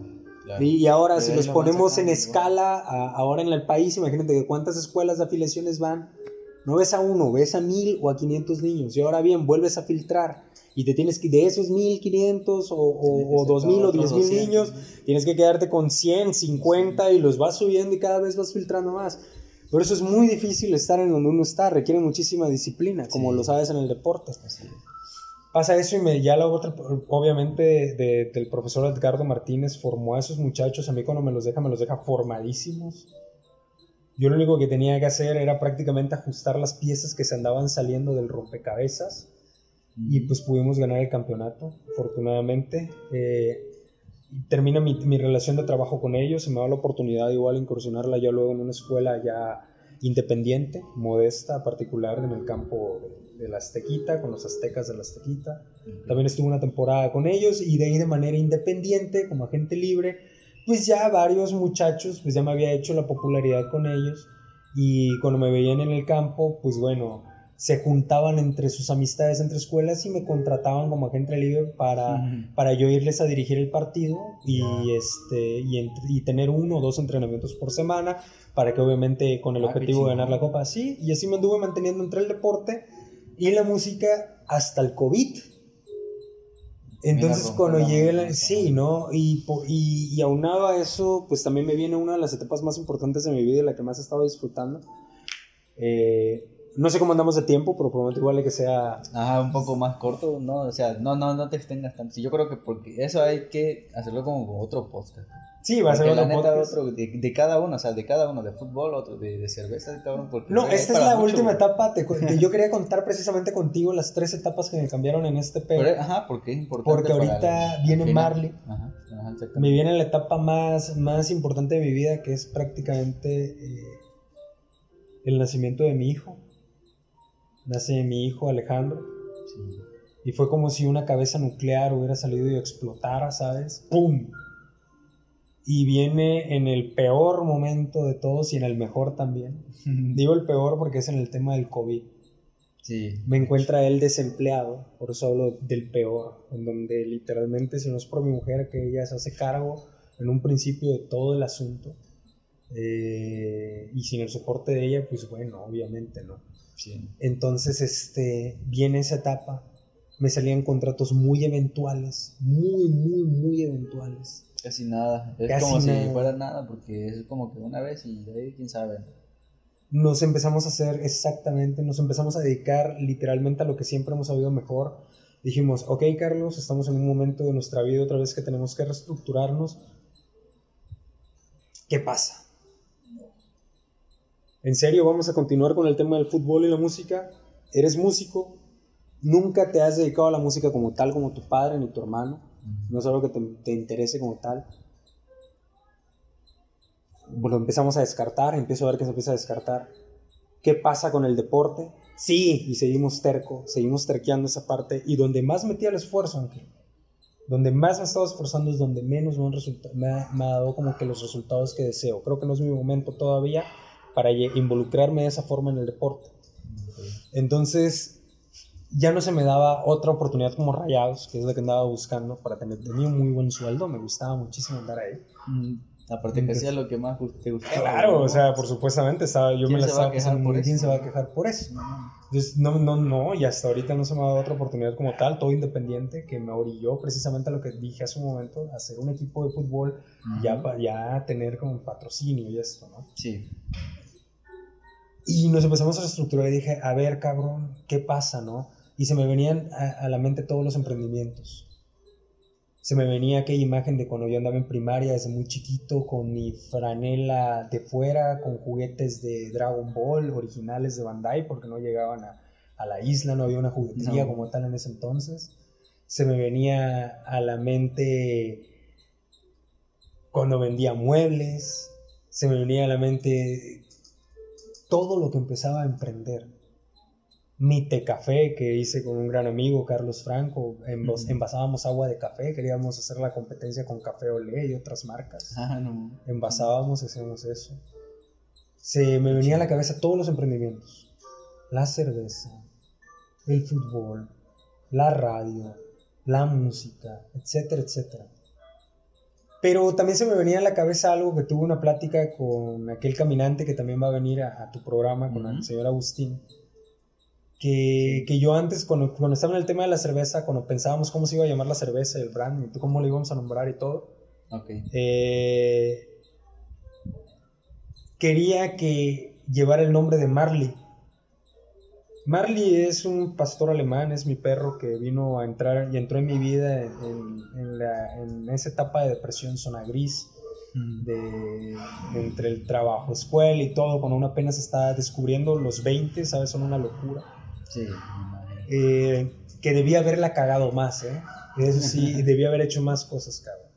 claro.
y, y ahora si los ponemos en escala, a- ahora en el país, imagínate cuántas escuelas de afiliaciones van. No ves a uno, ves a mil o a 500 niños. Y ahora bien, vuelves a filtrar. Y te tienes que, de esos 1500 o, o, o
sacar
2000 o
otros
10000
200.
niños, tienes que quedarte con 100, 50 y los vas subiendo y cada vez vas filtrando más. Por eso es muy difícil estar en donde uno está, requiere muchísima disciplina, como
Sí.
lo sabes en el deporte.
Así es.
Pasa eso y me, ya la otra, obviamente, de- del profesor Edgardo Martínez formó a esos muchachos. A mí cuando me los deja, me los deja formadísimos. Yo lo único que tenía que hacer era prácticamente ajustar las piezas que se andaban saliendo del rompecabezas. Y pues pudimos ganar el campeonato, afortunadamente. Eh, termina mi, mi relación de trabajo con ellos. Se me da la oportunidad igual de incursionarla ya luego en una escuela ya independiente, modesta, particular en el campo de, de la Aztequita, con los aztecas de la Aztequita. También estuve una temporada con ellos y de ahí de manera independiente, como agente libre, pues ya varios muchachos, pues ya me había hecho la popularidad con ellos y cuando me veían en el campo, pues bueno, se juntaban entre sus amistades entre escuelas y me contrataban como agente libre para, para yo irles a dirigir el partido y, este, y, tener uno o dos entrenamientos por semana para que obviamente con el
Ah,
objetivo de ganar la copa, sí, y así me anduve manteniendo entre el deporte y la música hasta el COVID. Entonces cuando llegué, la- sí, ¿no? Y, y, y aunado a eso, pues también me viene una de las etapas más importantes de mi vida y la que más he estado disfrutando. Eh, no sé cómo andamos de tiempo, pero prometo igual que sea...
Ajá, un poco más corto, ¿no? O sea, no, no, no te extendas tanto. Sí, yo creo que porque eso hay que hacerlo como con otro podcast.
Sí, va a ser otro
la neta,
podcast.
otro de, de cada uno, o sea, de cada uno, de fútbol, otro de, de cerveza, cabrón. Porque
No, esta es la
mucho,
última
güey.
etapa. te yo quería contar precisamente contigo las tres etapas que me cambiaron en este pedo.
Pero, ajá, porque es importante.
Porque ahorita
el-
viene. Marley.
Ajá, ajá.
Me viene la etapa más, más importante de mi vida, que es prácticamente eh, el nacimiento de mi hijo. Nace mi hijo Alejandro.
Sí.
Y fue como si una cabeza nuclear hubiera salido y explotara, ¿sabes? ¡Pum! Y viene en el peor momento de todos y en el mejor también. Digo el peor porque es en el tema del COVID.
Sí.
Me encuentra él desempleado, por eso hablo del peor, en donde literalmente si no es por mi mujer que ella se hace cargo en un principio de todo el asunto eh, y sin el soporte de ella, pues bueno, obviamente no.
Sí.
Entonces, este, viene esa etapa, me salían contratos muy eventuales, muy, muy, muy eventuales.
Casi nada. Es
Casi
como
nada.
si fuera nada, porque es como que una vez y de ahí quién sabe.
Nos empezamos a hacer exactamente, nos empezamos a dedicar literalmente a lo que siempre hemos sabido mejor. Dijimos, ok Carlos, estamos en un momento de nuestra vida otra vez que tenemos que reestructurarnos. ¿Qué pasa? ¿En serio vamos a continuar con el tema del fútbol y la música? ¿Eres músico? ¿Nunca te has dedicado a la música como tal, como tu padre ni tu hermano? No es algo que te, te interese como tal. Lo empezamos a descartar, empiezo a ver que se empieza a descartar. ¿Qué pasa con el deporte? Sí, y seguimos terco, seguimos terqueando esa parte. Y donde más metía el esfuerzo, Ángel, donde más me he estado esforzando es donde menos me, me, ha, me ha dado como que los resultados que deseo. Creo que no es mi momento todavía para involucrarme de esa forma en el deporte. Entonces, ya no se me daba otra oportunidad como Rayados, que es la que andaba buscando para tener. Tenía un muy buen sueldo, me gustaba muchísimo andar ahí.
Mm, Aparte que hacía lo que más te gustaba.
Claro,
¿no?
o sea, por supuestamente, estaba, yo
¿Quién
me la estaba pasando
por eso?
¿quién se va a quejar por eso?
No.
Entonces, no, no, no, y hasta ahorita no se me ha dado otra oportunidad como tal, todo independiente, que me orilló precisamente a lo que dije hace un momento, hacer un equipo de fútbol, ya,
Ujú.
pa- ya tener como patrocinio y esto, ¿no?
Sí.
Y nos empezamos a reestructurar y dije, a ver, cabrón, ¿qué pasa, no? Y se me venían a, a la mente todos los emprendimientos. Se me venía aquella imagen de cuando yo andaba en primaria desde muy chiquito con mi franela de fuera, con juguetes de Dragon Ball originales de Bandai, porque no llegaban a, a la isla, no había una juguetería
No.
como tal en ese entonces. Se me venía a la mente cuando vendía muebles, se me venía a la mente todo lo que empezaba a emprender. Mi té café que hice con un gran amigo, Carlos Franco, envas- envasábamos agua de café, queríamos hacer la competencia con Café Olé y otras marcas.
Ah, no.
Envasábamos, hacíamos eso. Se me venía a la cabeza todos los emprendimientos. La cerveza, el fútbol, la radio, la música, etcétera, etcétera. Pero también se me venía a la cabeza algo que tuve una plática con aquel caminante que también va a venir a, a tu programa, con el
Ujú.
señor Agustín. Que, que yo antes, cuando, cuando estaba en el tema de la cerveza, cuando pensábamos cómo se iba a llamar la cerveza, el brand, y cómo le íbamos a nombrar y todo, eh, quería que llevara el nombre de Marley. Marley es un pastor alemán, es mi perro que vino a entrar y entró en mi vida en, en la- en esa etapa de depresión, zona gris,
Mm.
de, entre el trabajo, escuela y todo, cuando uno apenas está descubriendo los 20, ¿sabes? Son una locura.
Sí.
Eh, que debía haberla cagado más, ¿eh? Eso sí, debía haber hecho más cosas, cabrón.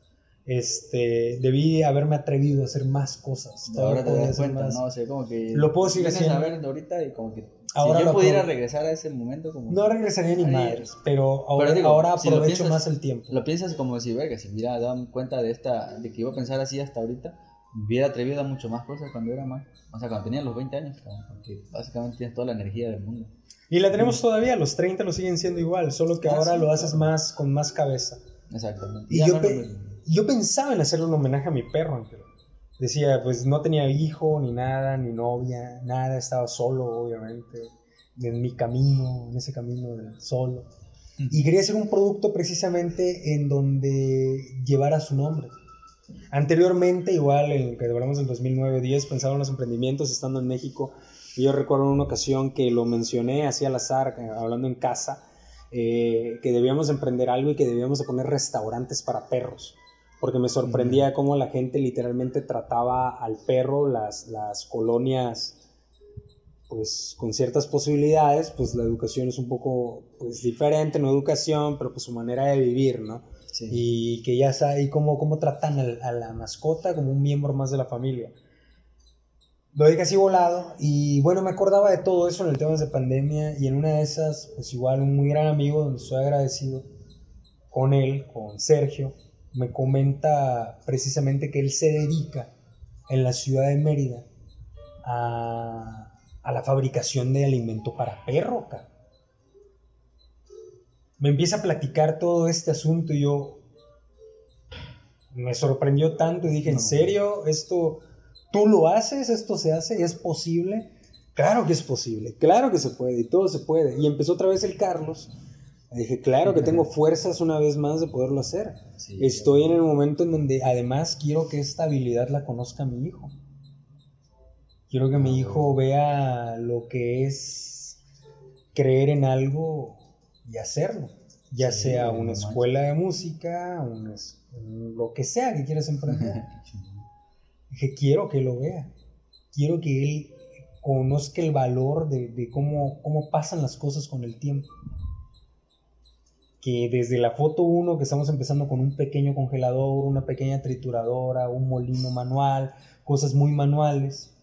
Este, debí haberme atrevido a hacer más cosas.
Ahora te das cuenta,
más.
¿no? O sea, como que.
Lo puedo seguir haciendo.
ver ahorita y como que.
Ahora
si yo pudiera
apro-
regresar a ese momento, como.
No regresaría ni madres, pero ahora,
digo,
ahora
si
aprovecho
piensas-
más el tiempo.
Lo piensas como si, verga, si hubiera dado cuenta de esta. de que iba a pensar así hasta ahorita, hubiera atrevido a mucho más cosas cuando era más. O sea, cuando tenía los 20 años, porque básicamente tienes toda la energía del mundo.
Y la tenemos todavía, los 30 lo siguen siendo igual, solo que
Ah,
ahora
sí,
lo haces
claro.
más con más cabeza.
Exactamente.
Y yo,
no
pe- yo pensaba en hacerle un homenaje a mi perro, Ángel. Decía, pues no tenía hijo, ni nada, ni novia, nada, estaba solo, obviamente, en mi camino, en ese camino del solo. Y quería hacer un producto precisamente en donde llevara su nombre. Anteriormente, igual, en que hablamos del 2009-10, pensaba en los emprendimientos estando en México. Y yo recuerdo en una ocasión que lo mencioné así al azar, hablando en casa, eh, que debíamos emprender algo y que debíamos de poner restaurantes para perros. Porque me sorprendía cómo la gente literalmente trataba al perro, las, las colonias pues con ciertas posibilidades, pues la educación es un poco pues diferente, no educación, pero pues su manera de vivir, ¿no?
Sí.
Y que ya sabe cómo, cómo tratan a la mascota como un miembro más de la familia. Lo dije así volado y bueno, me acordaba de todo eso en el tema de pandemia y en una de esas, pues igual un muy gran amigo donde estoy agradecido con él, con Sergio, me comenta precisamente que él se dedica en la ciudad de Mérida a, a la fabricación de alimento para perro. Me empieza a platicar todo este asunto y yo me sorprendió tanto y dije, ¿en serio? ¿Esto tú lo haces? ¿Esto se hace? ¿Es posible? Claro que es posible, claro que se puede y todo se puede. Y empezó otra vez el Carlos. Y dije, claro que tengo fuerzas una vez más de poderlo hacer.
Sí,
Estoy en el momento en donde además quiero que esta habilidad la conozca mi hijo. Quiero que mi hijo vea lo que es creer en algo y hacerlo. Ya sea una escuela de música, un- lo que sea que quieras emprender. Dije, quiero que lo vea. Quiero que él conozca el valor de, de cómo, cómo pasan las cosas con el tiempo. Que desde la foto 1, que estamos empezando con un pequeño congelador, una pequeña trituradora, un molino manual, cosas muy manuales.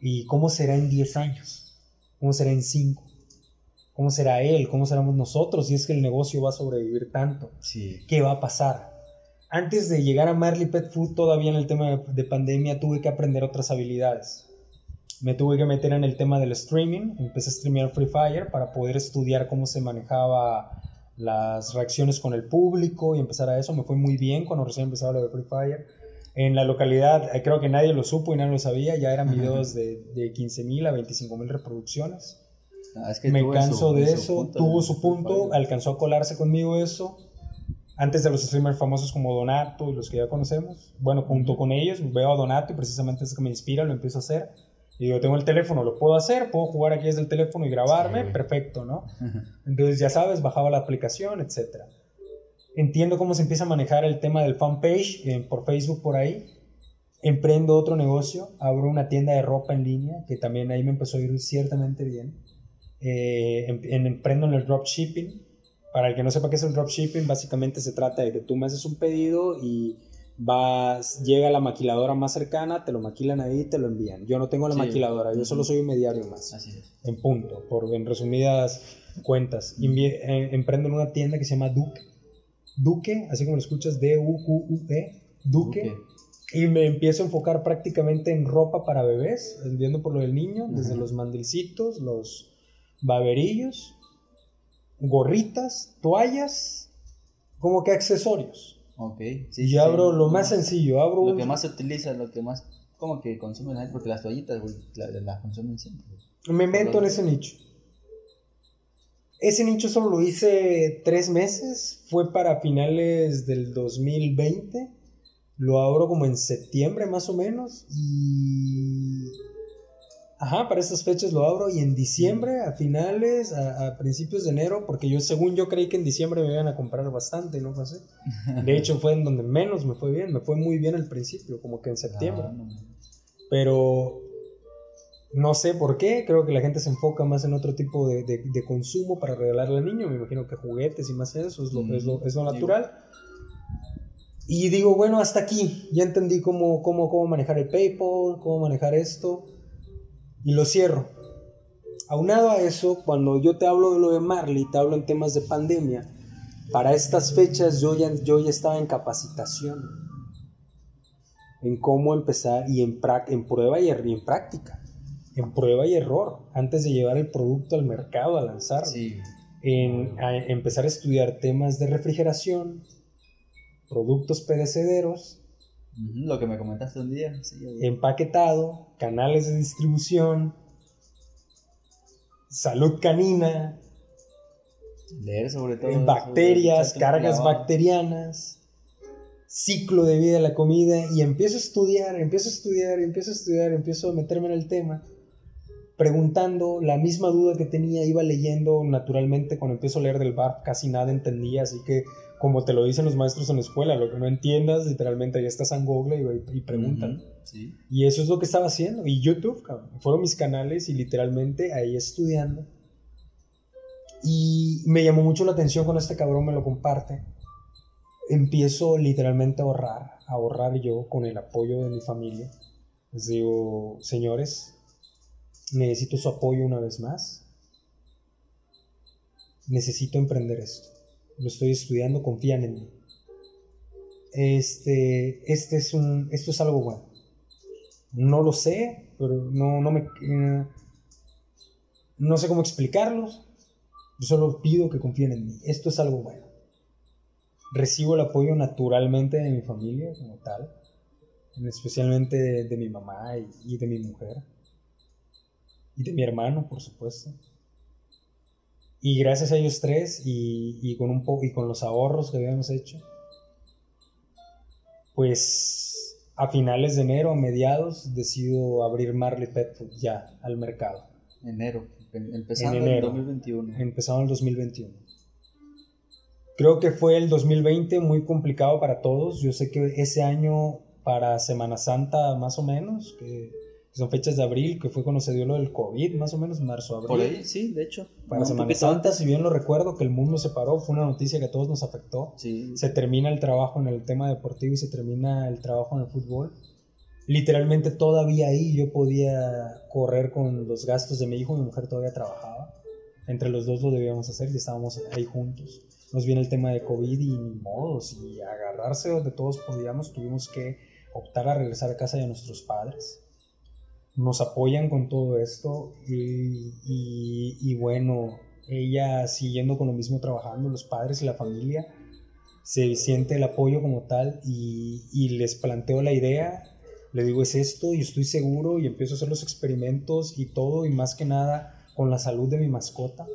¿Y cómo será en 10 años? ¿Cómo será en 5? ¿Cómo será él? ¿Cómo seremos nosotros? Si es que el negocio va a sobrevivir tanto.
Sí.
¿Qué va a pasar? Antes de llegar a Marley Pet Food, todavía en el tema de, de pandemia, tuve que aprender otras habilidades. Me tuve que meter en el tema del streaming. Empecé a streamear Free Fire para poder estudiar cómo se manejaba las reacciones con el público y empezar a eso. Me fue muy bien cuando recién empezaba lo de Free Fire. En la localidad, eh, creo que nadie lo supo y nadie lo sabía, ya eran videos de, de 15 mil a 25 mil reproducciones.
Ah, es que
Me canso
su-
de eso, tuvo su punto, alcanzó a colarse conmigo eso. Antes de los streamers famosos como Donato y los que ya conocemos. Bueno, junto con ellos veo a Donato y precisamente es que me inspira, lo empiezo a hacer. Y digo, tengo el teléfono, lo puedo hacer, puedo jugar aquí desde el teléfono y grabarme,
Sí,
perfecto, ¿no? Entonces, ya sabes, bajaba la aplicación, etc. Entiendo cómo se empieza a manejar el tema del fanpage eh, por Facebook por ahí. Emprendo otro negocio, abro una tienda de ropa en línea, que también ahí me empezó a ir ciertamente bien. Eh, em- en- emprendo en el dropshipping. Para el que no sepa qué es el dropshipping, básicamente se trata de que tú me haces un pedido y vas, llega a la maquiladora más cercana, te lo maquilan ahí y te lo envían. Yo no tengo la
Sí.
maquiladora, yo solo soy un mediario más
Así es.
en punto, por, en resumidas cuentas. Invie- eh, emprendo en una tienda que se llama Duque. Duque, así como lo escuchas, D-U-Q-U-E, Duque.
Ok.
Y me empiezo a enfocar prácticamente en ropa para bebés, viendo por lo del niño, desde los mandilcitos, los baberillos, gorritas, toallas, como que accesorios.
Ok. Sí,
y
sí,
abro
sí.
lo más sencillo, abro
Lo
un-
que más se utiliza, lo que más como que consumen gente, porque las toallitas, güey, la- las consumen siempre.
Me meto en ese nicho. Ese nicho solo lo hice tres meses. Fue para finales del 2020. Lo abro como en septiembre más o menos. Y... Ajá, para estas fechas lo abro. Y en diciembre, a finales, a, a principios de enero, porque yo según yo creí que en diciembre me iban a comprar bastante, no fue así. De hecho fue en donde menos me fue bien. Me fue muy bien al principio, como que en septiembre.
Ah, no.
Pero no sé por qué, creo que la gente se enfoca más en otro tipo de, de- de consumo para regalarle al niño, me imagino que juguetes y más eso, es lo,
Mm,
es lo, es lo natural. Y digo, bueno, hasta aquí, ya entendí cómo, cómo, cómo manejar el PayPal, cómo manejar esto, y lo cierro. Aunado a eso, cuando yo te hablo de lo de Marley, te hablo en temas de pandemia, para estas fechas yo ya, yo ya estaba en capacitación, en cómo empezar y en, en prueba y, er- y en práctica, en prueba y error, antes de llevar el producto al mercado, a lanzarlo
Sí.
en a empezar a estudiar temas de refrigeración, productos perecederos,
Lo que me comentaste un día. Sí,
empaquetado, canales de distribución, salud canina,
Leer sobre todo.
en bacterias, cargas
clavado.
bacterianas, ciclo de vida de la comida, y empiezo a estudiar, empiezo a estudiar, empiezo a estudiar, empiezo a meterme en el tema, preguntando la misma duda que tenía, iba leyendo naturalmente, cuando empiezo a leer del bar casi nada entendía, así que como te lo dicen los maestros en la escuela, lo que no entiendas, literalmente ahí estás en Google y, y preguntan.
Ujú, Sí.
Y eso es lo que estaba haciendo. Y YouTube, cabrón. Fueron mis canales y literalmente ahí estudiando. Y me llamó mucho la atención cuando este cabrón me lo comparte. Empiezo literalmente a ahorrar, a ahorrar yo con el apoyo de mi familia. Les digo, señores, necesito su apoyo una vez más. Necesito emprender esto. Lo estoy estudiando, confían en mí. Este, este es un, esto es algo bueno. No lo sé, pero no, no me, eh, no sé cómo explicarlos. Yo solo pido que confíen en mí. Esto es algo bueno. Recibo el apoyo naturalmente de mi familia como tal, especialmente de, de mi mamá y, y de mi mujer y de mi hermano, por supuesto. Y gracias a ellos tres y, y con un po y con los ahorros que habíamos hecho, pues a finales de enero, a mediados, decido abrir Marley Pet Food ya al mercado.
Enero. em- Empezando
En
en,
enero.
2021.
Empezado en el 2021. Creo que fue el 2020 muy complicado para todos. Yo sé que ese año para Semana Santa más o menos, que son fechas de abril, que fue cuando se dio lo del COVID, más o menos marzo, abril.
Por ahí, sí, de hecho.
Para Semana Santa, si bien lo recuerdo, que el mundo se paró, fue una noticia que a todos nos afectó.
Sí.
Se termina el trabajo en el tema deportivo y se termina el trabajo en el fútbol. Literalmente todavía ahí yo podía correr con los gastos de mi hijo, mi mujer todavía trabajaba. Entre los dos lo debíamos hacer y estábamos ahí juntos. Nos viene el tema de COVID y ni modo, si agarrarse donde todos podíamos, tuvimos que optar a regresar a casa de nuestros padres. Nos apoyan con todo esto y, y, bueno, ella siguiendo con lo mismo trabajando, los padres y la familia, se siente el apoyo como tal y, y les planteo la idea, le digo es esto y estoy seguro y empiezo a hacer los experimentos y todo y más que nada con la salud de mi mascota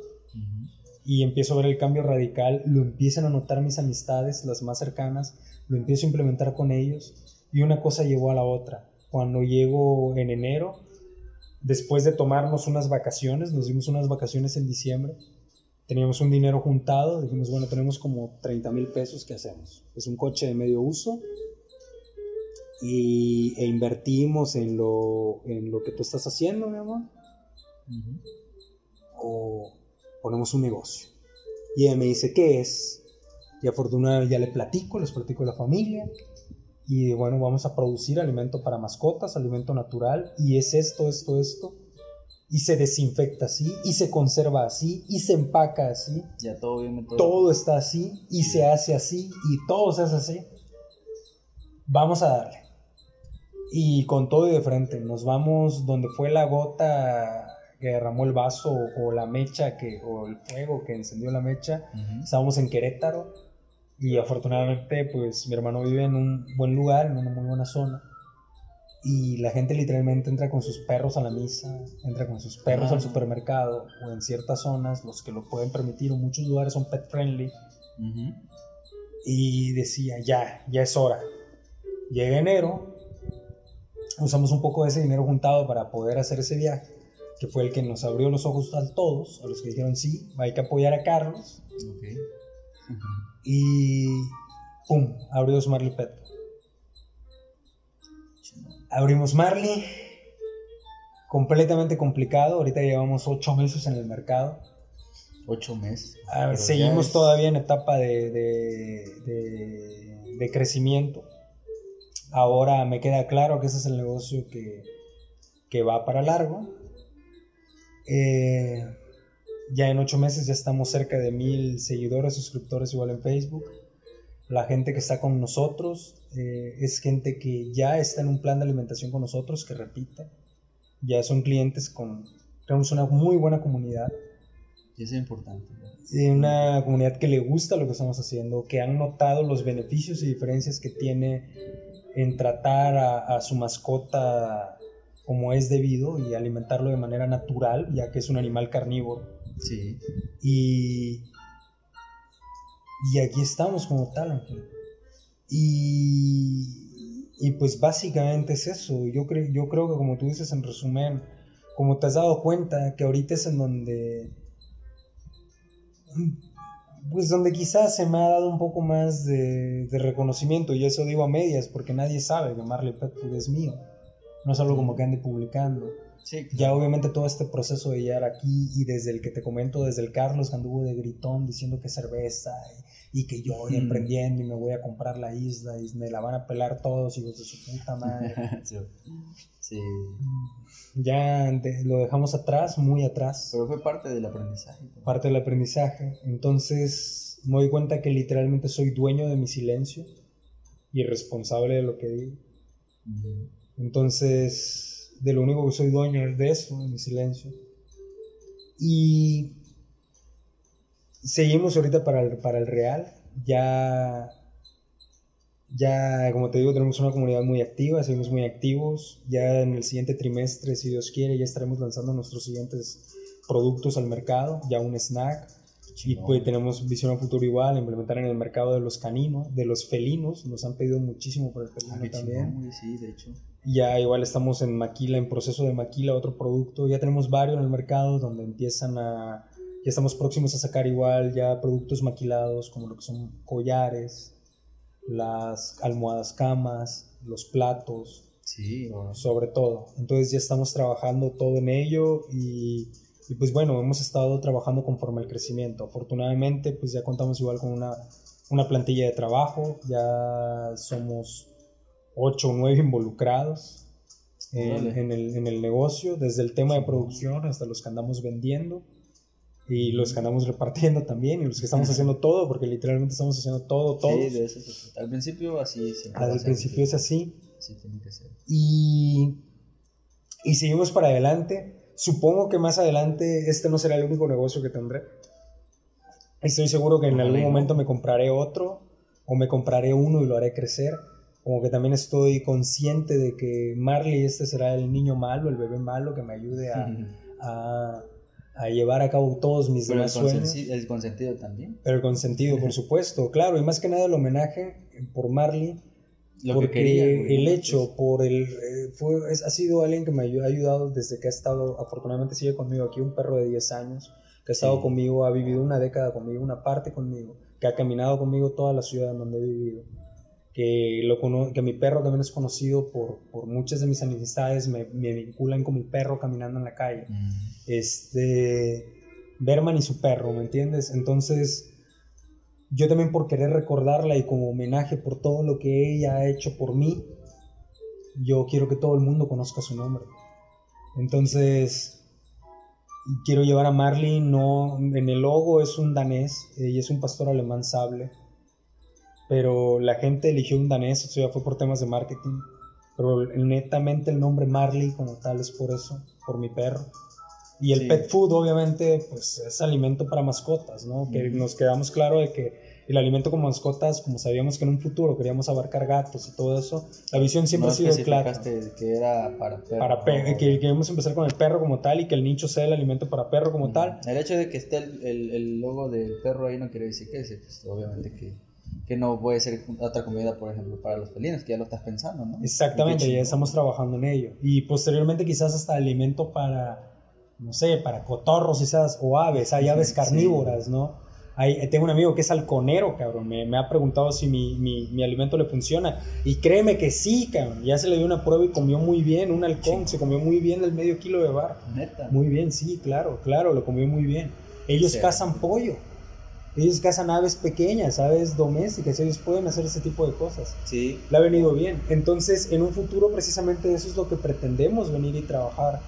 y empiezo a ver el cambio radical, lo empiezan a notar mis amistades, las más cercanas, lo empiezo a implementar con ellos y una cosa llevó a la otra. Cuando llego en enero, después de tomarnos unas vacaciones, nos dimos unas vacaciones en diciembre, teníamos un dinero juntado, dijimos, bueno, tenemos como 30 mil pesos, ¿qué hacemos? Es un coche de medio uso y, e invertimos en lo, en lo que tú estás haciendo, mi amor. O ponemos un negocio. Y ella me dice, ¿qué es? Y afortunadamente ya le platico, les platico a la familia. Y bueno, vamos a producir alimento para mascotas, alimento natural. Y es esto, esto, esto. Y se desinfecta así, y se conserva así, y se empaca así.
Ya todo bien, todo.
Todo está así, y se hace así, y todo se hace así. Vamos a darle. Y con todo y de frente, nos vamos donde fue la gota que derramó el vaso o, la mecha que, o el fuego que encendió la mecha. Estábamos en Querétaro y afortunadamente pues mi hermano vive en un buen lugar, en una muy buena zona. Y la gente literalmente entra con sus perros a la misa, entra con sus perros al supermercado o en ciertas zonas, los que lo pueden permitir, o muchos lugares son pet friendly. Y decía, ya, ya es hora. Llega enero, usamos un poco de ese dinero juntado para poder hacer ese viaje, que fue el que nos abrió los ojos a todos, a los que dijeron, sí, hay que apoyar a Carlos. Y ¡pum! Abrió Marley Pet. Abrimos Marley, completamente complicado, ahorita llevamos ocho meses en el mercado.
Ocho meses.
seguimos todavía en etapa de, de crecimiento Ahora me queda claro que ese es el negocio que, va para largo. Eh, ya en ocho meses ya estamos cerca de mil seguidores, suscriptores igual en Facebook. La gente que está con nosotros eh, es gente que ya está en un plan de alimentación con nosotros, que repite. Ya son clientes con... Tenemos una muy buena comunidad.
Y es importante.
Una comunidad que le gusta lo que estamos haciendo, que han notado los beneficios y diferencias que tiene en tratar a, su mascota como es debido y alimentarlo de manera natural, ya que es un animal carnívoro.
Sí.
Y, y aquí estamos como tal, Ángel. Y, y pues básicamente es eso. Yo, creo yo creo que como tú dices en resumen, como te has dado cuenta que ahorita es en donde pues donde quizás se me ha dado un poco más de, reconocimiento, y eso digo a medias, porque nadie sabe que Marley Pet Food es mío. No es algo como que ande publicando. Ya obviamente todo este proceso de llegar aquí y desde el que te comento, desde el Carlos que anduvo de gritón diciendo que cerveza y, que yo voy emprendiendo y me voy a comprar la isla y me la van a pelar todos hijos de su puta madre.
sí.
Ya lo dejamos atrás, muy atrás.
Pero fue parte del aprendizaje.
Parte del aprendizaje. Entonces me doy cuenta que literalmente soy dueño de mi silencio y responsable de lo que digo. Entonces de lo único que soy dueño es de eso, de mi silencio. Y seguimos ahorita para el, para el Real. Ya, ya, como te digo, tenemos una comunidad muy activa, seguimos muy activos. Ya en el siguiente trimestre, si Dios quiere, ya estaremos lanzando nuestros siguientes productos al mercado, ya un snack. Y pues tenemos visión a futuro igual, implementar en el mercado de los caninos, de los felinos. Nos han pedido muchísimo por el felino ah, también.
sí, de hecho.
Ya igual estamos en maquila, en proceso de maquila, otro producto. Ya tenemos varios en el mercado donde empiezan a... Ya estamos próximos a sacar igual ya productos maquilados como lo que son collares, las almohadas camas, los platos.
Sí.
Sobre todo. Entonces ya estamos trabajando todo en ello y, y pues bueno, hemos estado trabajando conforme al crecimiento. Afortunadamente pues ya contamos igual con una, una plantilla de trabajo, ya somos 8 o 9 involucrados en, el, en, el, negocio, desde el tema de producción hasta los que andamos vendiendo. y los que andamos repartiendo también y los que estamos haciendo todo, porque literalmente estamos haciendo todo, todos.
Sí, de eso se trata. Al principio así
Al principio es así.
Sí, tiene que ser.
Y, y seguimos para adelante. Supongo que más adelante este no será el único negocio que tendré. Estoy seguro que en algún momento me compraré otro o me compraré uno y lo haré crecer. Como que también estoy consciente de que Marley este será el niño malo, el bebé malo que me ayude a, a, a llevar a cabo todos mis
Pero el,
demás sueños.
consensi- el consentido también.
Pero con sentido, por supuesto, claro. Y más que nada el homenaje por Marley
Lo
porque
que quería.
el hecho, por el, eh, fue, es- ha sido alguien que me ha ayudado desde que ha estado, afortunadamente sigue conmigo aquí, un perro de 10 años, que ha estado
Sí.
conmigo, ha vivido una década conmigo, una parte conmigo, que ha caminado conmigo toda la ciudad en donde he vivido, que, lo cono- que mi perro también es conocido por, por muchas de mis amistades, me, me vinculan con mi perro caminando en la calle
Mm.
este Berman y su perro, ¿me entiendes? Entonces, yo también por querer recordarla y como homenaje por todo lo que ella ha hecho por mí, yo quiero que todo el mundo conozca su nombre. Entonces, quiero llevar a Marley, no, en el logo es un danés y es un pastor alemán sable, pero la gente eligió un danés, eso ya fue por temas de marketing, pero netamente el nombre Marley como tal es por eso, por mi perro. Y el
Sí.
pet food, obviamente, pues es alimento para mascotas, ¿no? Que nos quedamos claro de que el alimento como mascotas, como sabíamos que en un futuro queríamos abarcar gatos y todo eso, la visión siempre
no
ha sido clara.
que era para perro.
Para pe-
¿no?
que queremos empezar con el perro como tal y que el nicho sea el alimento para perro como
Mm.
tal.
El hecho de que esté el, el- el logo del perro ahí no quiere decir que ese, pues, obviamente que, que no puede ser otra comida, por ejemplo, para los felinos, que ya lo estás pensando, ¿no?
Exactamente, ya estamos trabajando en ello. Y posteriormente quizás hasta alimento para, no sé, para cotorros quizás, o aves, hay aves
Sí.
carnívoras, ¿no? Hay, tengo un amigo que es halconero, cabrón, me, me ha preguntado si mi, mi, mi alimento le funciona. Y créeme que sí, cabrón, ya se le dio una prueba y comió muy bien, un halcón, se comió muy bien el medio kilo de bar.
Neta.
Muy bien, sí, claro, claro, lo comió muy bien. Ellos cazan pollo. Ellos cazan aves pequeñas, aves domésticas, ellos pueden hacer ese tipo de cosas.
Sí.
Le ha venido bien. Entonces, en un futuro, precisamente eso es lo que pretendemos venir y trabajar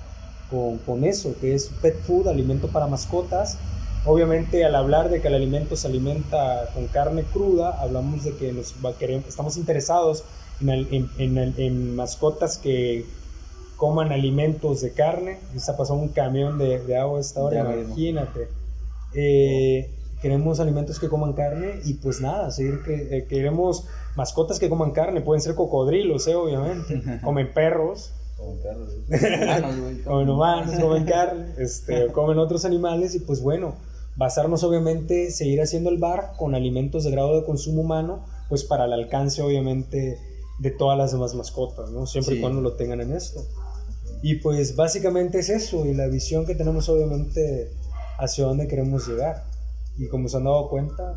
con, con eso, que es pet food, alimento para mascotas. Obviamente, al hablar de que el alimento se alimenta con carne cruda, hablamos de que nos queremos- estamos interesados en, el- en- en el- en mascotas que coman alimentos de carne. Está pasando un camión de, de agua a esta hora,
Ya
imagínate. Eh, queremos alimentos que coman carne y pues nada, seguir que, eh, queremos mascotas que coman carne, pueden ser cocodrilos, eh, obviamente, comen perros,
Como perro. Humanos, güey.
comen humanos, comen carne, este, comen otros animales y pues bueno, basarnos obviamente, seguir haciendo el bar con alimentos de grado de consumo humano, pues para el alcance obviamente de todas las demás mascotas, ¿no? Siempre y
Sí.
cuando lo tengan en esto. Y pues básicamente es eso, y la visión que tenemos obviamente hacia dónde queremos llegar. Y como se han dado cuenta,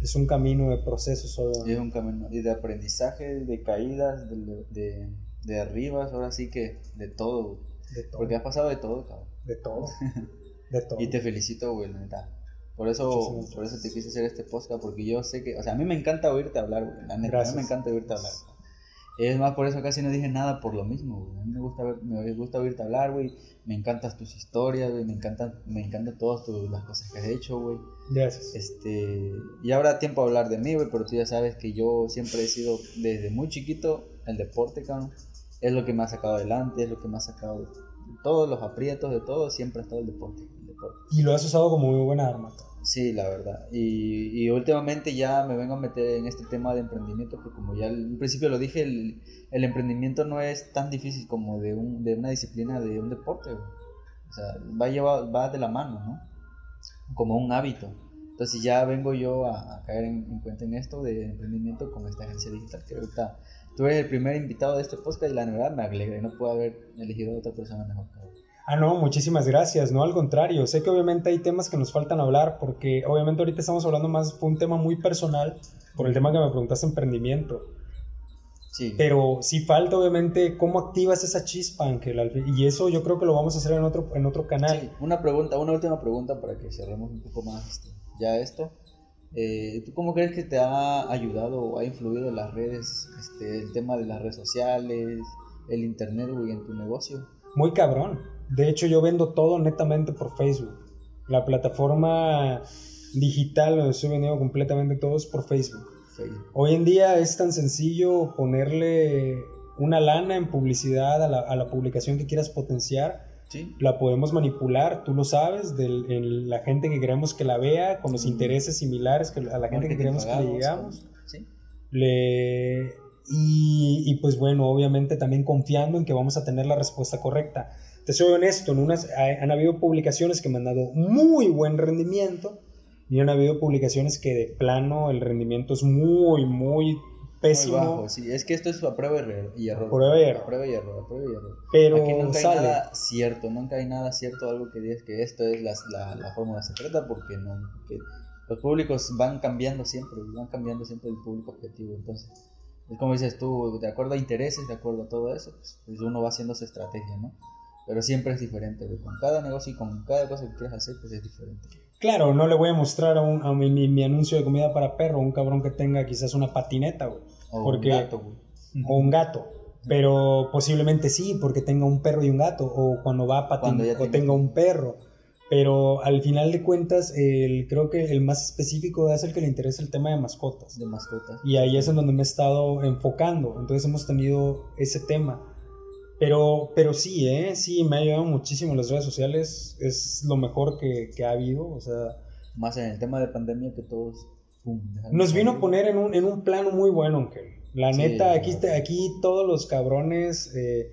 es un camino de procesos,
Y
obviamente.
es un camino y de aprendizaje, de caídas, de, de, de arribas, ahora sí que de todo.
De todo.
Porque has pasado de todo, cabrón.
De todo. De todo.
Y te felicito, güey, la neta. Por eso, por eso te quise hacer este podcast, porque yo sé que, o sea, a mí me encanta oírte hablar, güey, la neta, a mí me encanta oírte hablar. Es más, por eso casi no dije nada por lo mismo, güey. A mí me gusta, ver- me gusta oírte hablar, güey. Me encantan tus historias, güey. Me encantan, me encantan todas tus- las cosas que has hecho, güey.
Gracias.
Este, y habrá tiempo a hablar de mí, güey, pero tú ya sabes que yo siempre he sido, desde muy chiquito, el deporte, cabrón. Es lo que me ha sacado adelante, es lo que me ha sacado de todos los aprietos, de todo, siempre ha estado el deporte. el deporte.
Y lo has usado como muy buena arma.
Sí, la verdad. Y, y últimamente ya me vengo a meter en este tema de emprendimiento, porque como ya al principio lo dije, el, el emprendimiento no es tan difícil como de, un, de una disciplina de un deporte. O sea, va, lleva, va de la mano, ¿no? Como un hábito. Entonces ya vengo yo a, caer en, en cuenta en esto de emprendimiento con esta agencia digital que ahorita tú eres el primer invitado de este podcast y la verdad me alegra no puedo haber elegido a otra persona mejor.
Ah, no, muchísimas gracias. No, al contrario. Sé que obviamente hay temas que nos faltan hablar porque obviamente ahorita estamos hablando más, fue un tema muy personal por el tema que me preguntaste, emprendimiento.
Sí.
Pero sí falta obviamente cómo activas esa chispa, Ángel. Y eso yo creo que lo vamos a hacer en otro, en otro canal.
Sí, una pregunta, una última pregunta para que cerremos un poco más este, ya esto. Eh, ¿Tú cómo crees que te ha ayudado o ha influido las redes, este, el tema de las redes sociales, el internet, güey, en tu negocio?
Muy cabrón. De hecho, yo vendo todo netamente por Facebook. La plataforma digital donde estoy vendiendo completamente todo es por Facebook.
Facebook.
Hoy en día es tan sencillo ponerle una lana en publicidad a la, a la publicación que quieras potenciar.
Sí.
La podemos manipular, tú lo sabes, de la gente que queremos que la vea, con los
Mm.
intereses similares que, a la gente que queremos que le llegamos.
Sí.
Le, y, y, pues bueno, obviamente también confiando en que vamos a tener la respuesta correcta. Te soy honesto, en unas, han habido publicaciones que me han dado muy buen rendimiento y han habido publicaciones que de plano el rendimiento es muy, muy
Muy
pésimo.
bajo, sí. Es que esto es a prueba y error. y error.
Prueba y error.
A prueba y error, a prueba y error.
pero
Aquí nunca
sale.
hay nada cierto, nunca hay nada cierto, algo que digas que esto es la, la, la fórmula secreta, porque no, porque los públicos van cambiando siempre, van cambiando siempre el público objetivo, entonces, es como dices tú, de acuerdo a intereses, de acuerdo a todo eso, pues, pues uno va haciendo su estrategia, ¿no? Pero siempre es diferente, güey. con cada negocio y con cada cosa que quieras hacer, pues es diferente.
Claro, no le voy a mostrar a, un, a mi, mi- mi anuncio de comida para perro un cabrón que tenga quizás una patineta, güey.
O
Porque-
un gato, güey.
o un gato. Pero posiblemente sí, porque tenga un perro y un gato, o cuando va a patinar, o tenga un perro. Pero al final de cuentas, el, creo que el más específico es el que le interesa el tema de mascotas.
de mascotas.
Y ahí es en donde me he estado enfocando. Entonces hemos tenido ese tema. Pero, pero sí, ¿eh? Sí, me ha ayudado muchísimo las redes sociales. Es lo mejor que, que ha habido. O sea,
Más en el tema de pandemia que todos... pum,
Nos vino a poner en un, en un plano muy bueno, Ángel. La
Sí,
neta, aquí, te- aquí todos los cabrones eh,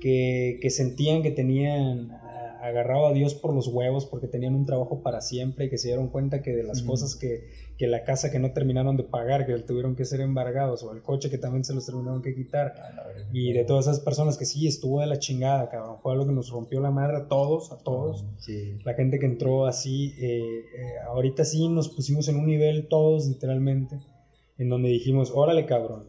que, que sentían que tenían agarrado a Dios por los huevos porque tenían un trabajo para siempre y que se dieron cuenta que de las cosas que, que la casa que no terminaron de pagar, que tuvieron que ser embargados, o el coche que también se los terminaron que quitar, y de todas esas personas que sí estuvo de la chingada, cabrón. Fue algo que nos rompió la madre a todos, a todos
Sí.
la gente que entró así, eh, eh, ahorita sí nos pusimos en un nivel todos literalmente, en donde dijimos, órale cabrón.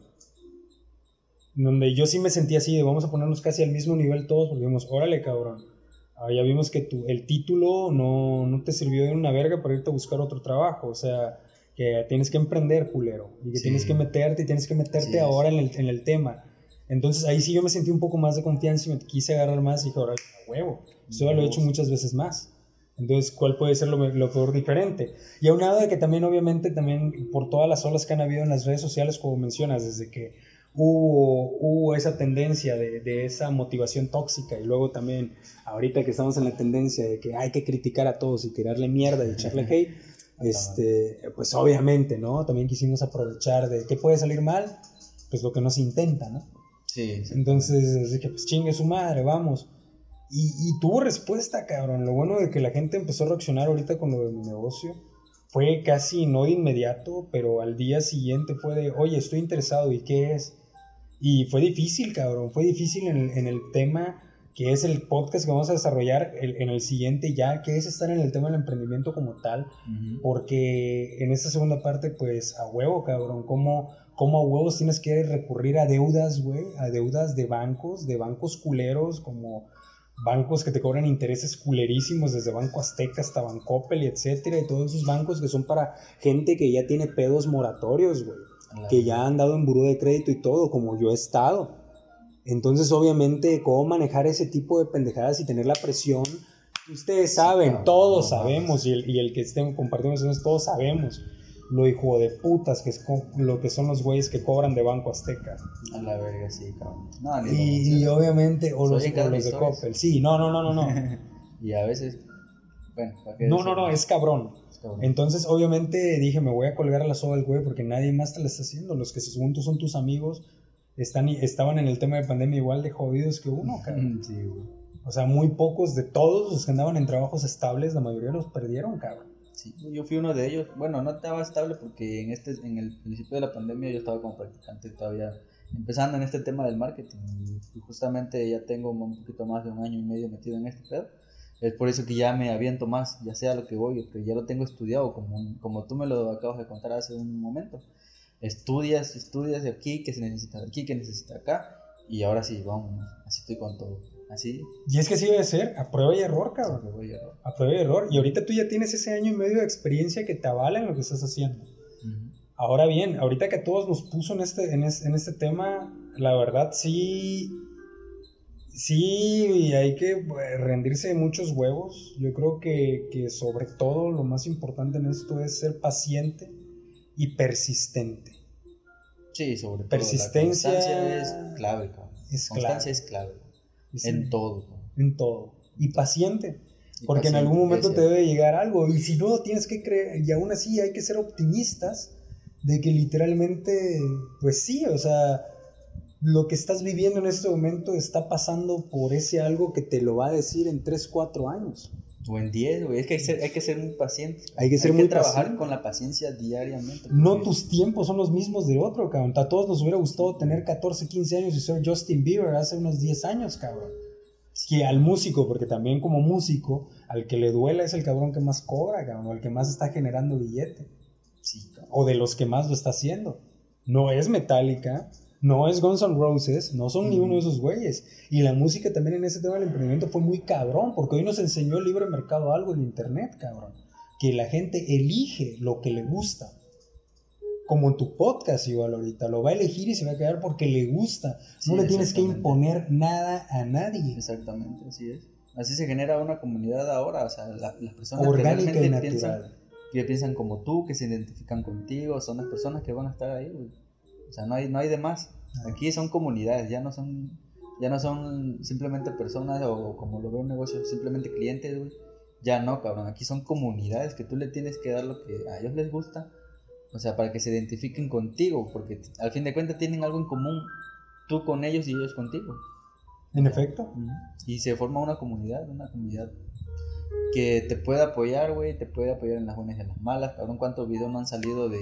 En donde yo sí me sentí así, de vamos a ponernos casi al mismo nivel todos, porque dijimos, órale cabrón. Ah, ya vimos que tu, el título no, no te sirvió de una verga para irte a buscar otro trabajo, o sea, que tienes que emprender, culero, y que
Sí.
tienes que meterte y tienes que meterte
Sí,
ahora en el, en el tema. Entonces ahí sí yo me sentí un poco más de confianza y me quise agarrar más y dije, órale, a huevo, eso ya lo he hecho muchas veces más. Entonces, ¿cuál puede ser lo, lo peor diferente? Y aunado de que también, obviamente, también por todas las olas que han habido en las redes sociales, como mencionas, desde que hubo, hubo esa tendencia de, de esa motivación tóxica y luego también, ahorita que estamos en la tendencia de que hay que criticar a todos y tirarle mierda y echarle hate, este, pues obviamente, ¿no? También quisimos aprovechar de qué puede salir mal, pues lo que no se intenta, ¿no?
Sí, sí.
Entonces, que pues chingue su madre, vamos. Y, y tuvo respuesta, cabrón. Lo bueno de que la gente empezó a reaccionar ahorita con lo de mi negocio fue casi no de inmediato, pero al día siguiente fue de, oye, estoy interesado, ¿y qué es? Y fue difícil, cabrón. Fue difícil en el, en el tema que es el podcast que vamos a desarrollar el- en el siguiente ya, que es estar en el tema del emprendimiento como tal.
Ujú.
Porque en esta segunda parte, pues a huevo, cabrón, ¿cómo, cómo a huevos tienes que recurrir a deudas, güey? A deudas de bancos, de bancos culeros, como bancos que te cobran intereses culerísimos, desde Banco Azteca hasta Bancoppel y etcétera, y todos esos bancos que son para gente que ya tiene pedos moratorios, güey Que ya han dado en buró de crédito y todo, como yo he estado. Entonces, obviamente, cómo manejar ese tipo de pendejadas y tener la presión. Ustedes saben,
claro,
todos
no
sabemos, y el, y el que estén compartiendo eso, todos sabemos lo hijo de putas que es lo que son los güeyes que cobran de Banco Azteca.
A la verga, sí, cabrón. No,
Y, y
menciones.
obviamente, o los, o los de. Coppel. Sí, no, no, no, no, no.
y a veces, bueno, ¿para qué
No, no, no, es cabrón. Entonces, obviamente, dije, me voy a colgar a la soga del güey porque nadie más te la está haciendo. Los que según tú son tus amigos están, estaban en el tema de pandemia igual de jodidos que uno, cabrón.
Sí, güey.
O sea, muy pocos de todos los que andaban en trabajos estables, la mayoría los perdieron, cabrón.
Sí, yo fui uno de ellos. Bueno, no estaba estable porque en este en el principio de la pandemia yo estaba como practicante todavía empezando en este tema del marketing y justamente ya tengo un poquito más de un año y medio metido en este pedo. Es por eso que ya me aviento más, ya sea lo que voy, que ya lo tengo estudiado, como, como tú me lo acabas de contar hace un momento. Estudias, estudias de aquí, que se necesita de aquí, que necesita acá, y ahora sí, vamos, así estoy con todo. Así,
Y es que sí debe ser, a prueba y error, cabrón.
me voy a-
A prueba y error. Y ahorita tú ya tienes ese año y medio de experiencia que te avala en lo que estás haciendo. Ahora bien, ahorita que todos nos puso en este, en es- en este tema, la verdad sí, Sí, y hay que pues, rendirse de muchos huevos. Yo creo que, que sobre todo lo más importante en esto es ser paciente y persistente.
Sí, sobre todo.
Persistencia
La constancia es clave, cabrón.
es
Constancia
clave.
es clave. En todo. cabrón.
en todo. Y paciente.
Y
Porque en algún momento te debe llegar algo. Y si no, tienes que creer. Y aún así hay que ser optimistas de que literalmente, pues sí, o sea, lo que estás viviendo en este momento está pasando por ese algo que te lo va a decir en 3, 4 años.
O en 10, güey. Es que hay que ser, hay que ser muy paciente.
Hay que ser muy
trabajar
paciente.
con la paciencia diariamente.
No tus tiempos son los mismos del otro, cabrón. A todos nos hubiera gustado tener 14, 15 años y ser Justin Bieber hace unos 10 años, cabrón. Que al músico, porque también como músico, al que le duela es el cabrón que más cobra, cabrón, o el que más está generando billete.
Sí, cabrón.
O de los que más lo está haciendo. No es Metallica, no es Guns N' Roses, no son ni uno de esos güeyes. Y la música también en ese tema del emprendimiento fue muy cabrón, porque hoy nos enseñó el libre mercado algo en internet, cabrón. Que la gente elige lo que le gusta. Como en tu podcast igual ahorita, lo va a elegir y se va a quedar porque le gusta.
Sí,
no le tienes que imponer nada a nadie.
Exactamente, así es. Así se genera una comunidad ahora, o sea, la- las personas
Orgánica
que
y
realmente piensan,
natural.
que piensan como tú, que se identifican contigo, son las personas que van a estar ahí, güey. O sea, no hay, no hay de más. Aquí son comunidades, ya no son, ya no son simplemente personas o como lo veo un negocio, simplemente clientes, güey. Ya no, cabrón, aquí son comunidades que tú le tienes que dar lo que a ellos les gusta, o sea, para que se identifiquen contigo, porque al fin de cuentas tienen algo en común, tú con ellos y ellos contigo.
En efecto.
Y se forma una comunidad, una comunidad que te puede apoyar, güey, te puede apoyar en las buenas y en las malas. Cabrón, cuántos videos no han salido de,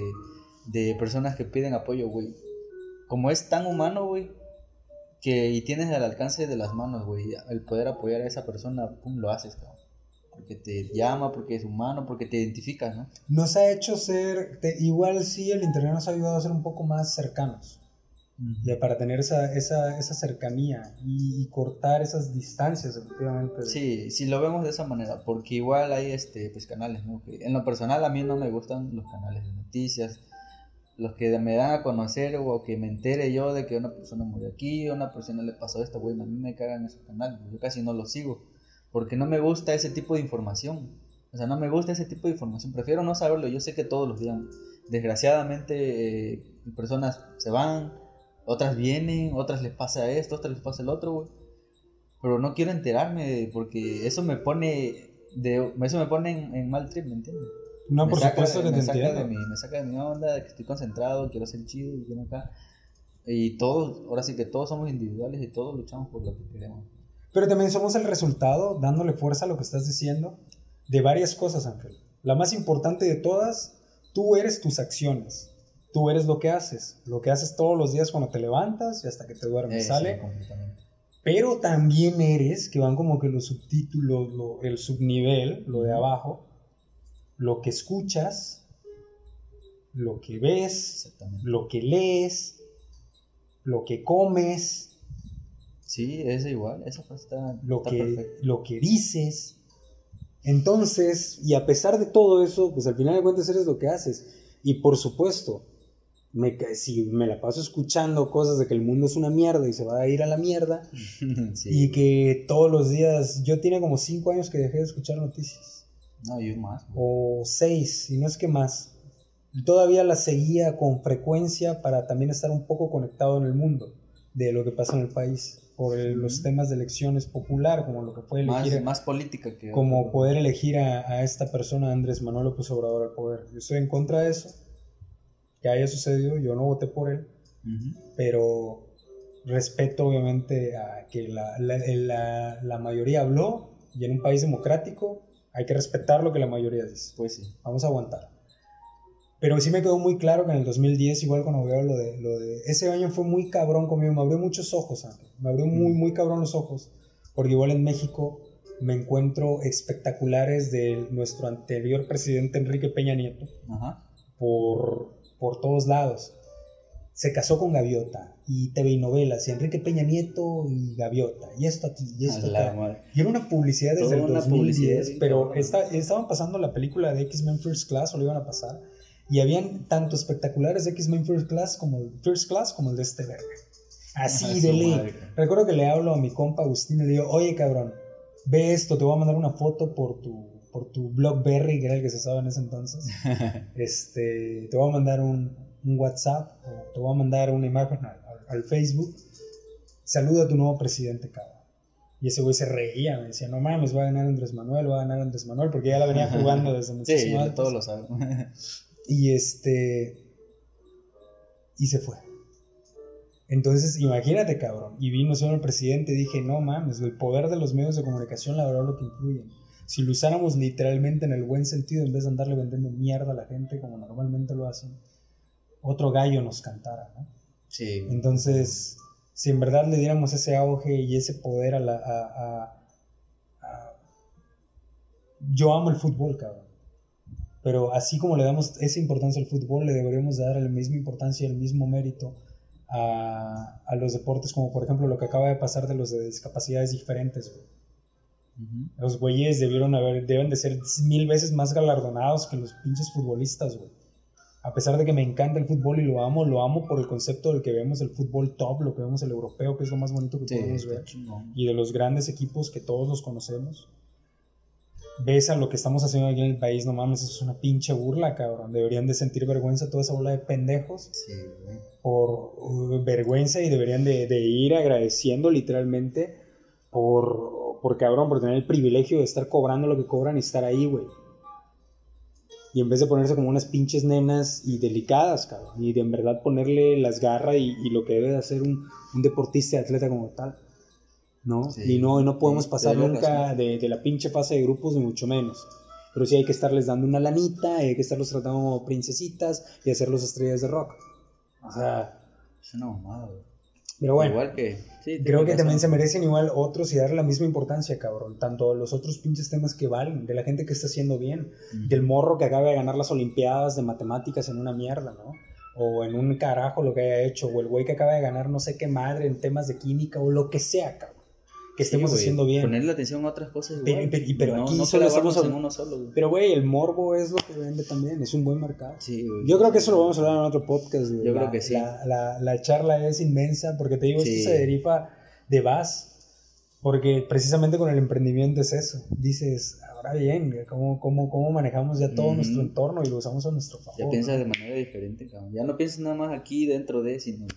de personas que piden apoyo, güey. Como es tan humano, güey, que y tienes al alcance de las manos, güey, el poder apoyar a esa persona, pum, lo haces, cabrón. Porque te llama, porque es humano, porque te identificas, ¿no?
Nos ha hecho ser, te- igual sí, el internet nos ha ayudado a ser un poco más cercanos. Ya para tener esa, esa, esa cercanía y, y cortar esas distancias, efectivamente.
Sí, si lo vemos de esa manera, porque igual hay este pues canales, ¿no? Que en lo personal a mí no me gustan los canales de noticias, los que me dan a conocer o que me entere yo de que una persona murió aquí, una persona le pasó esto, güey, a mí me cagan esos canales, yo casi no los sigo, porque no me gusta ese tipo de información. O sea, no me gusta ese tipo de información, prefiero no saberlo, yo sé que todos los días, desgraciadamente, eh, personas se van, otras vienen, otras les pasa esto, otras les pasa el otro, güey pero no quiero enterarme porque eso me pone de eso me pone en, en mal trip, ¿me entiendes?
No,
me
por
saca
supuesto que te
me saca
entiendo.
de mi, me saca de mi onda, de que estoy concentrado, quiero ser chido y quiero acá. Y todos, ahora sí que todos somos individuales y todos luchamos por lo que queremos.
Pero también somos el resultado, dándole fuerza a lo que estás diciendo, de varias cosas, Ángel. La más importante de todas, tú eres tus acciones. Tú eres lo que haces. Lo que haces todos los días cuando te levantas y hasta que te duermes. ¿Sale?
completamente.
Pero también eres, que van como que los subtítulos, lo- el subnivel, lo de abajo, lo que escuchas, lo que ves, lo que lees, lo que comes,
Sí, es igual, esa está,
lo
está
que, lo que dices. Entonces, y a pesar de todo eso, pues al final de cuentas eres lo que haces. Y por supuesto, me, si me la paso escuchando cosas de que el mundo es una mierda y se va a ir a la mierda,
sí.
y que todos los días, yo tiene como cinco años que dejé de escuchar noticias,
No, yo más.
o seis, y no es que más. Todavía las seguía con frecuencia para también estar un poco conectado en el mundo de lo que pasa en el país, por el- los temas de elecciones popular, como lo que fue
Más,
elegir,
más política que...
como poder elegir a, a esta persona, Andrés Manuel López Obrador, al poder. Yo estoy en contra de eso, que haya sucedido, yo no voté por él, pero respeto obviamente a que la, la, la- la mayoría habló y en un país democrático hay que respetar lo que la mayoría dice.
Pues sí.
Vamos a aguantar. Pero sí me quedó muy claro que en el 2010, igual cuando veo lo de, lo de... Ese año fue muy cabrón conmigo, me abrió muchos ojos, Ángel. Me abrió muy, muy cabrón los ojos. Porque igual en México me encuentro espectaculares de nuestro anterior presidente Enrique Peña Nieto
Ajá.
por, por todos lados. Se casó con Gaviota y TV y novelas, y Enrique Peña Nieto y Gaviota, y esto aquí, y esto acá.
madre.
Y era una publicidad desde
Toda
el
una
2010,
publicidad,
pero esta- estaban pasando la película de X-Men First Class, o lo iban a pasar, y habían tanto espectaculares de X-Men First Class como, First Class como el de este verga. Así
A
de ley.
madre.
Recuerdo que le hablo a mi compa Agustín y le digo, oye cabrón, ve esto, te voy a mandar una foto por tu, por tu Blackberry, que era el que se usaba en ese entonces. este, te voy a mandar un, un WhatsApp, o te voy a mandar una imagen al, al- Facebook. Saluda a tu nuevo presidente, cabrón. Y ese güey se reía, me decía, no mames, va a ganar Andrés Manuel, va a ganar Andrés Manuel, porque ya la venía jugando desde
Sí,
muchísimo antes.
todos lo saben.
Y este. Y se fue. Entonces, imagínate, cabrón. Y vino solo el presidente y dije, no mames, el poder de los medios de comunicación, la verdad, lo que influyen. Si lo usáramos literalmente en el buen sentido, en vez de andarle vendiendo mierda a la gente como normalmente lo hacen, otro gallo nos cantara, ¿no?
Sí,
Entonces, si en verdad le diéramos ese auge y ese poder a la... a- a- a- Yo amo el fútbol, cabrón. Pero así como le damos esa importancia al fútbol, le deberíamos dar la misma importancia y el mismo mérito a, a los deportes, como por ejemplo lo que acaba de pasar de los de discapacidades diferentes, güey.
Ujú.
Los güeyes debieron haber, deben de ser mil veces más galardonados que los pinches futbolistas, güey. A pesar de que me encanta el fútbol y lo amo, lo amo por el concepto del que vemos el fútbol top, lo que vemos el europeo, que es lo más bonito que
Sí,
podemos ver,
chingón.
y de los grandes equipos que todos los conocemos. Ves a lo que estamos haciendo aquí en el país, no mames, eso es una pinche burla, cabrón. Deberían de sentir vergüenza toda esa bola de pendejos
Sí, güey.
por uh, vergüenza y deberían de, de ir agradeciendo literalmente por, por cabrón, por tener el privilegio de estar cobrando lo que cobran y estar ahí, güey. Y en vez de ponerse como unas pinches nenas y delicadas, cabrón, y de en verdad ponerle las garras y, y lo que debe de hacer un, un deportista atleta como tal, ¿no?
Sí.
y no, y no podemos pasar
tienes
nunca de, de la pinche fase de grupos, ni mucho menos. Pero sí hay que estarles dando una lanita, hay que estarlos tratando como princesitas y hacerlos estrellas de rock. O sea,
Es una mamada, güey.
Pero bueno,
Igual que. Sí,
creo que también se merecen igual otros y darle la misma importancia, cabrón. Tanto los otros pinches temas que valen, de la gente que está haciendo bien, del morro que acaba de ganar las Olimpiadas de matemáticas en una mierda, ¿no? O en un carajo lo que haya hecho, o el güey que acaba de ganar no sé qué madre en temas de química, o lo que sea, cabrón. Que estemos haciendo bien.
Ponerle atención a otras cosas.
Pero-
igual.
pero- y- pero
no,
aquí
no
solo estamos
en uno solo, güey.
Pero, güey, el morbo es lo que vende también, es un buen mercado.
Sí, güey.
Yo creo que eso lo vamos a hablar en otro podcast, güey.
Yo
La-
creo que sí.
La, la- la charla es inmensa porque te digo,
Sí.
esto se deriva de VAS, porque precisamente con el emprendimiento es eso. Dices, ahora bien, ¿cómo, cómo, cómo manejamos ya todo
Ujú.
nuestro entorno y lo usamos a nuestro favor?
Ya
¿no?
piensas de manera diferente, cabrón. Ya no piensas nada más aquí dentro de, sino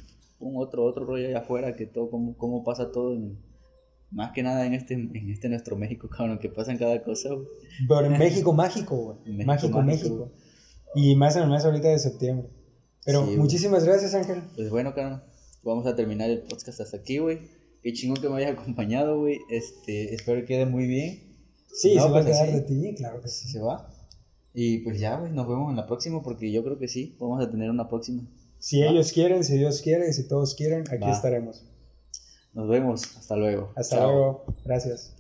un otro, otro rollo allá afuera, que todo, cómo, cómo pasa todo en- más que nada en este, en este nuestro México, cabrón, que pasan cada cosa, güey.
Pero en México mágico, güey.
México Mágico,
México. Y más en el mes ahorita de septiembre. Pero
Sí, güey.
muchísimas gracias, Ángel.
Pues bueno, cabrón, vamos a terminar el podcast hasta aquí, güey. Qué chingón que me hayas acompañado, güey. Este, espero que quede muy bien.
Sí,
No,
se va a
pues
quedar
así.
de ti, claro que sí.
Se va. Y pues ya, güey, nos vemos en la próxima, porque yo creo que sí, vamos a tener una próxima.
Si ellos quieren, si Dios quiere, si todos quieren, aquí
Va.
estaremos.
Nos vemos, hasta luego.
Hasta
Chao.
luego. Gracias.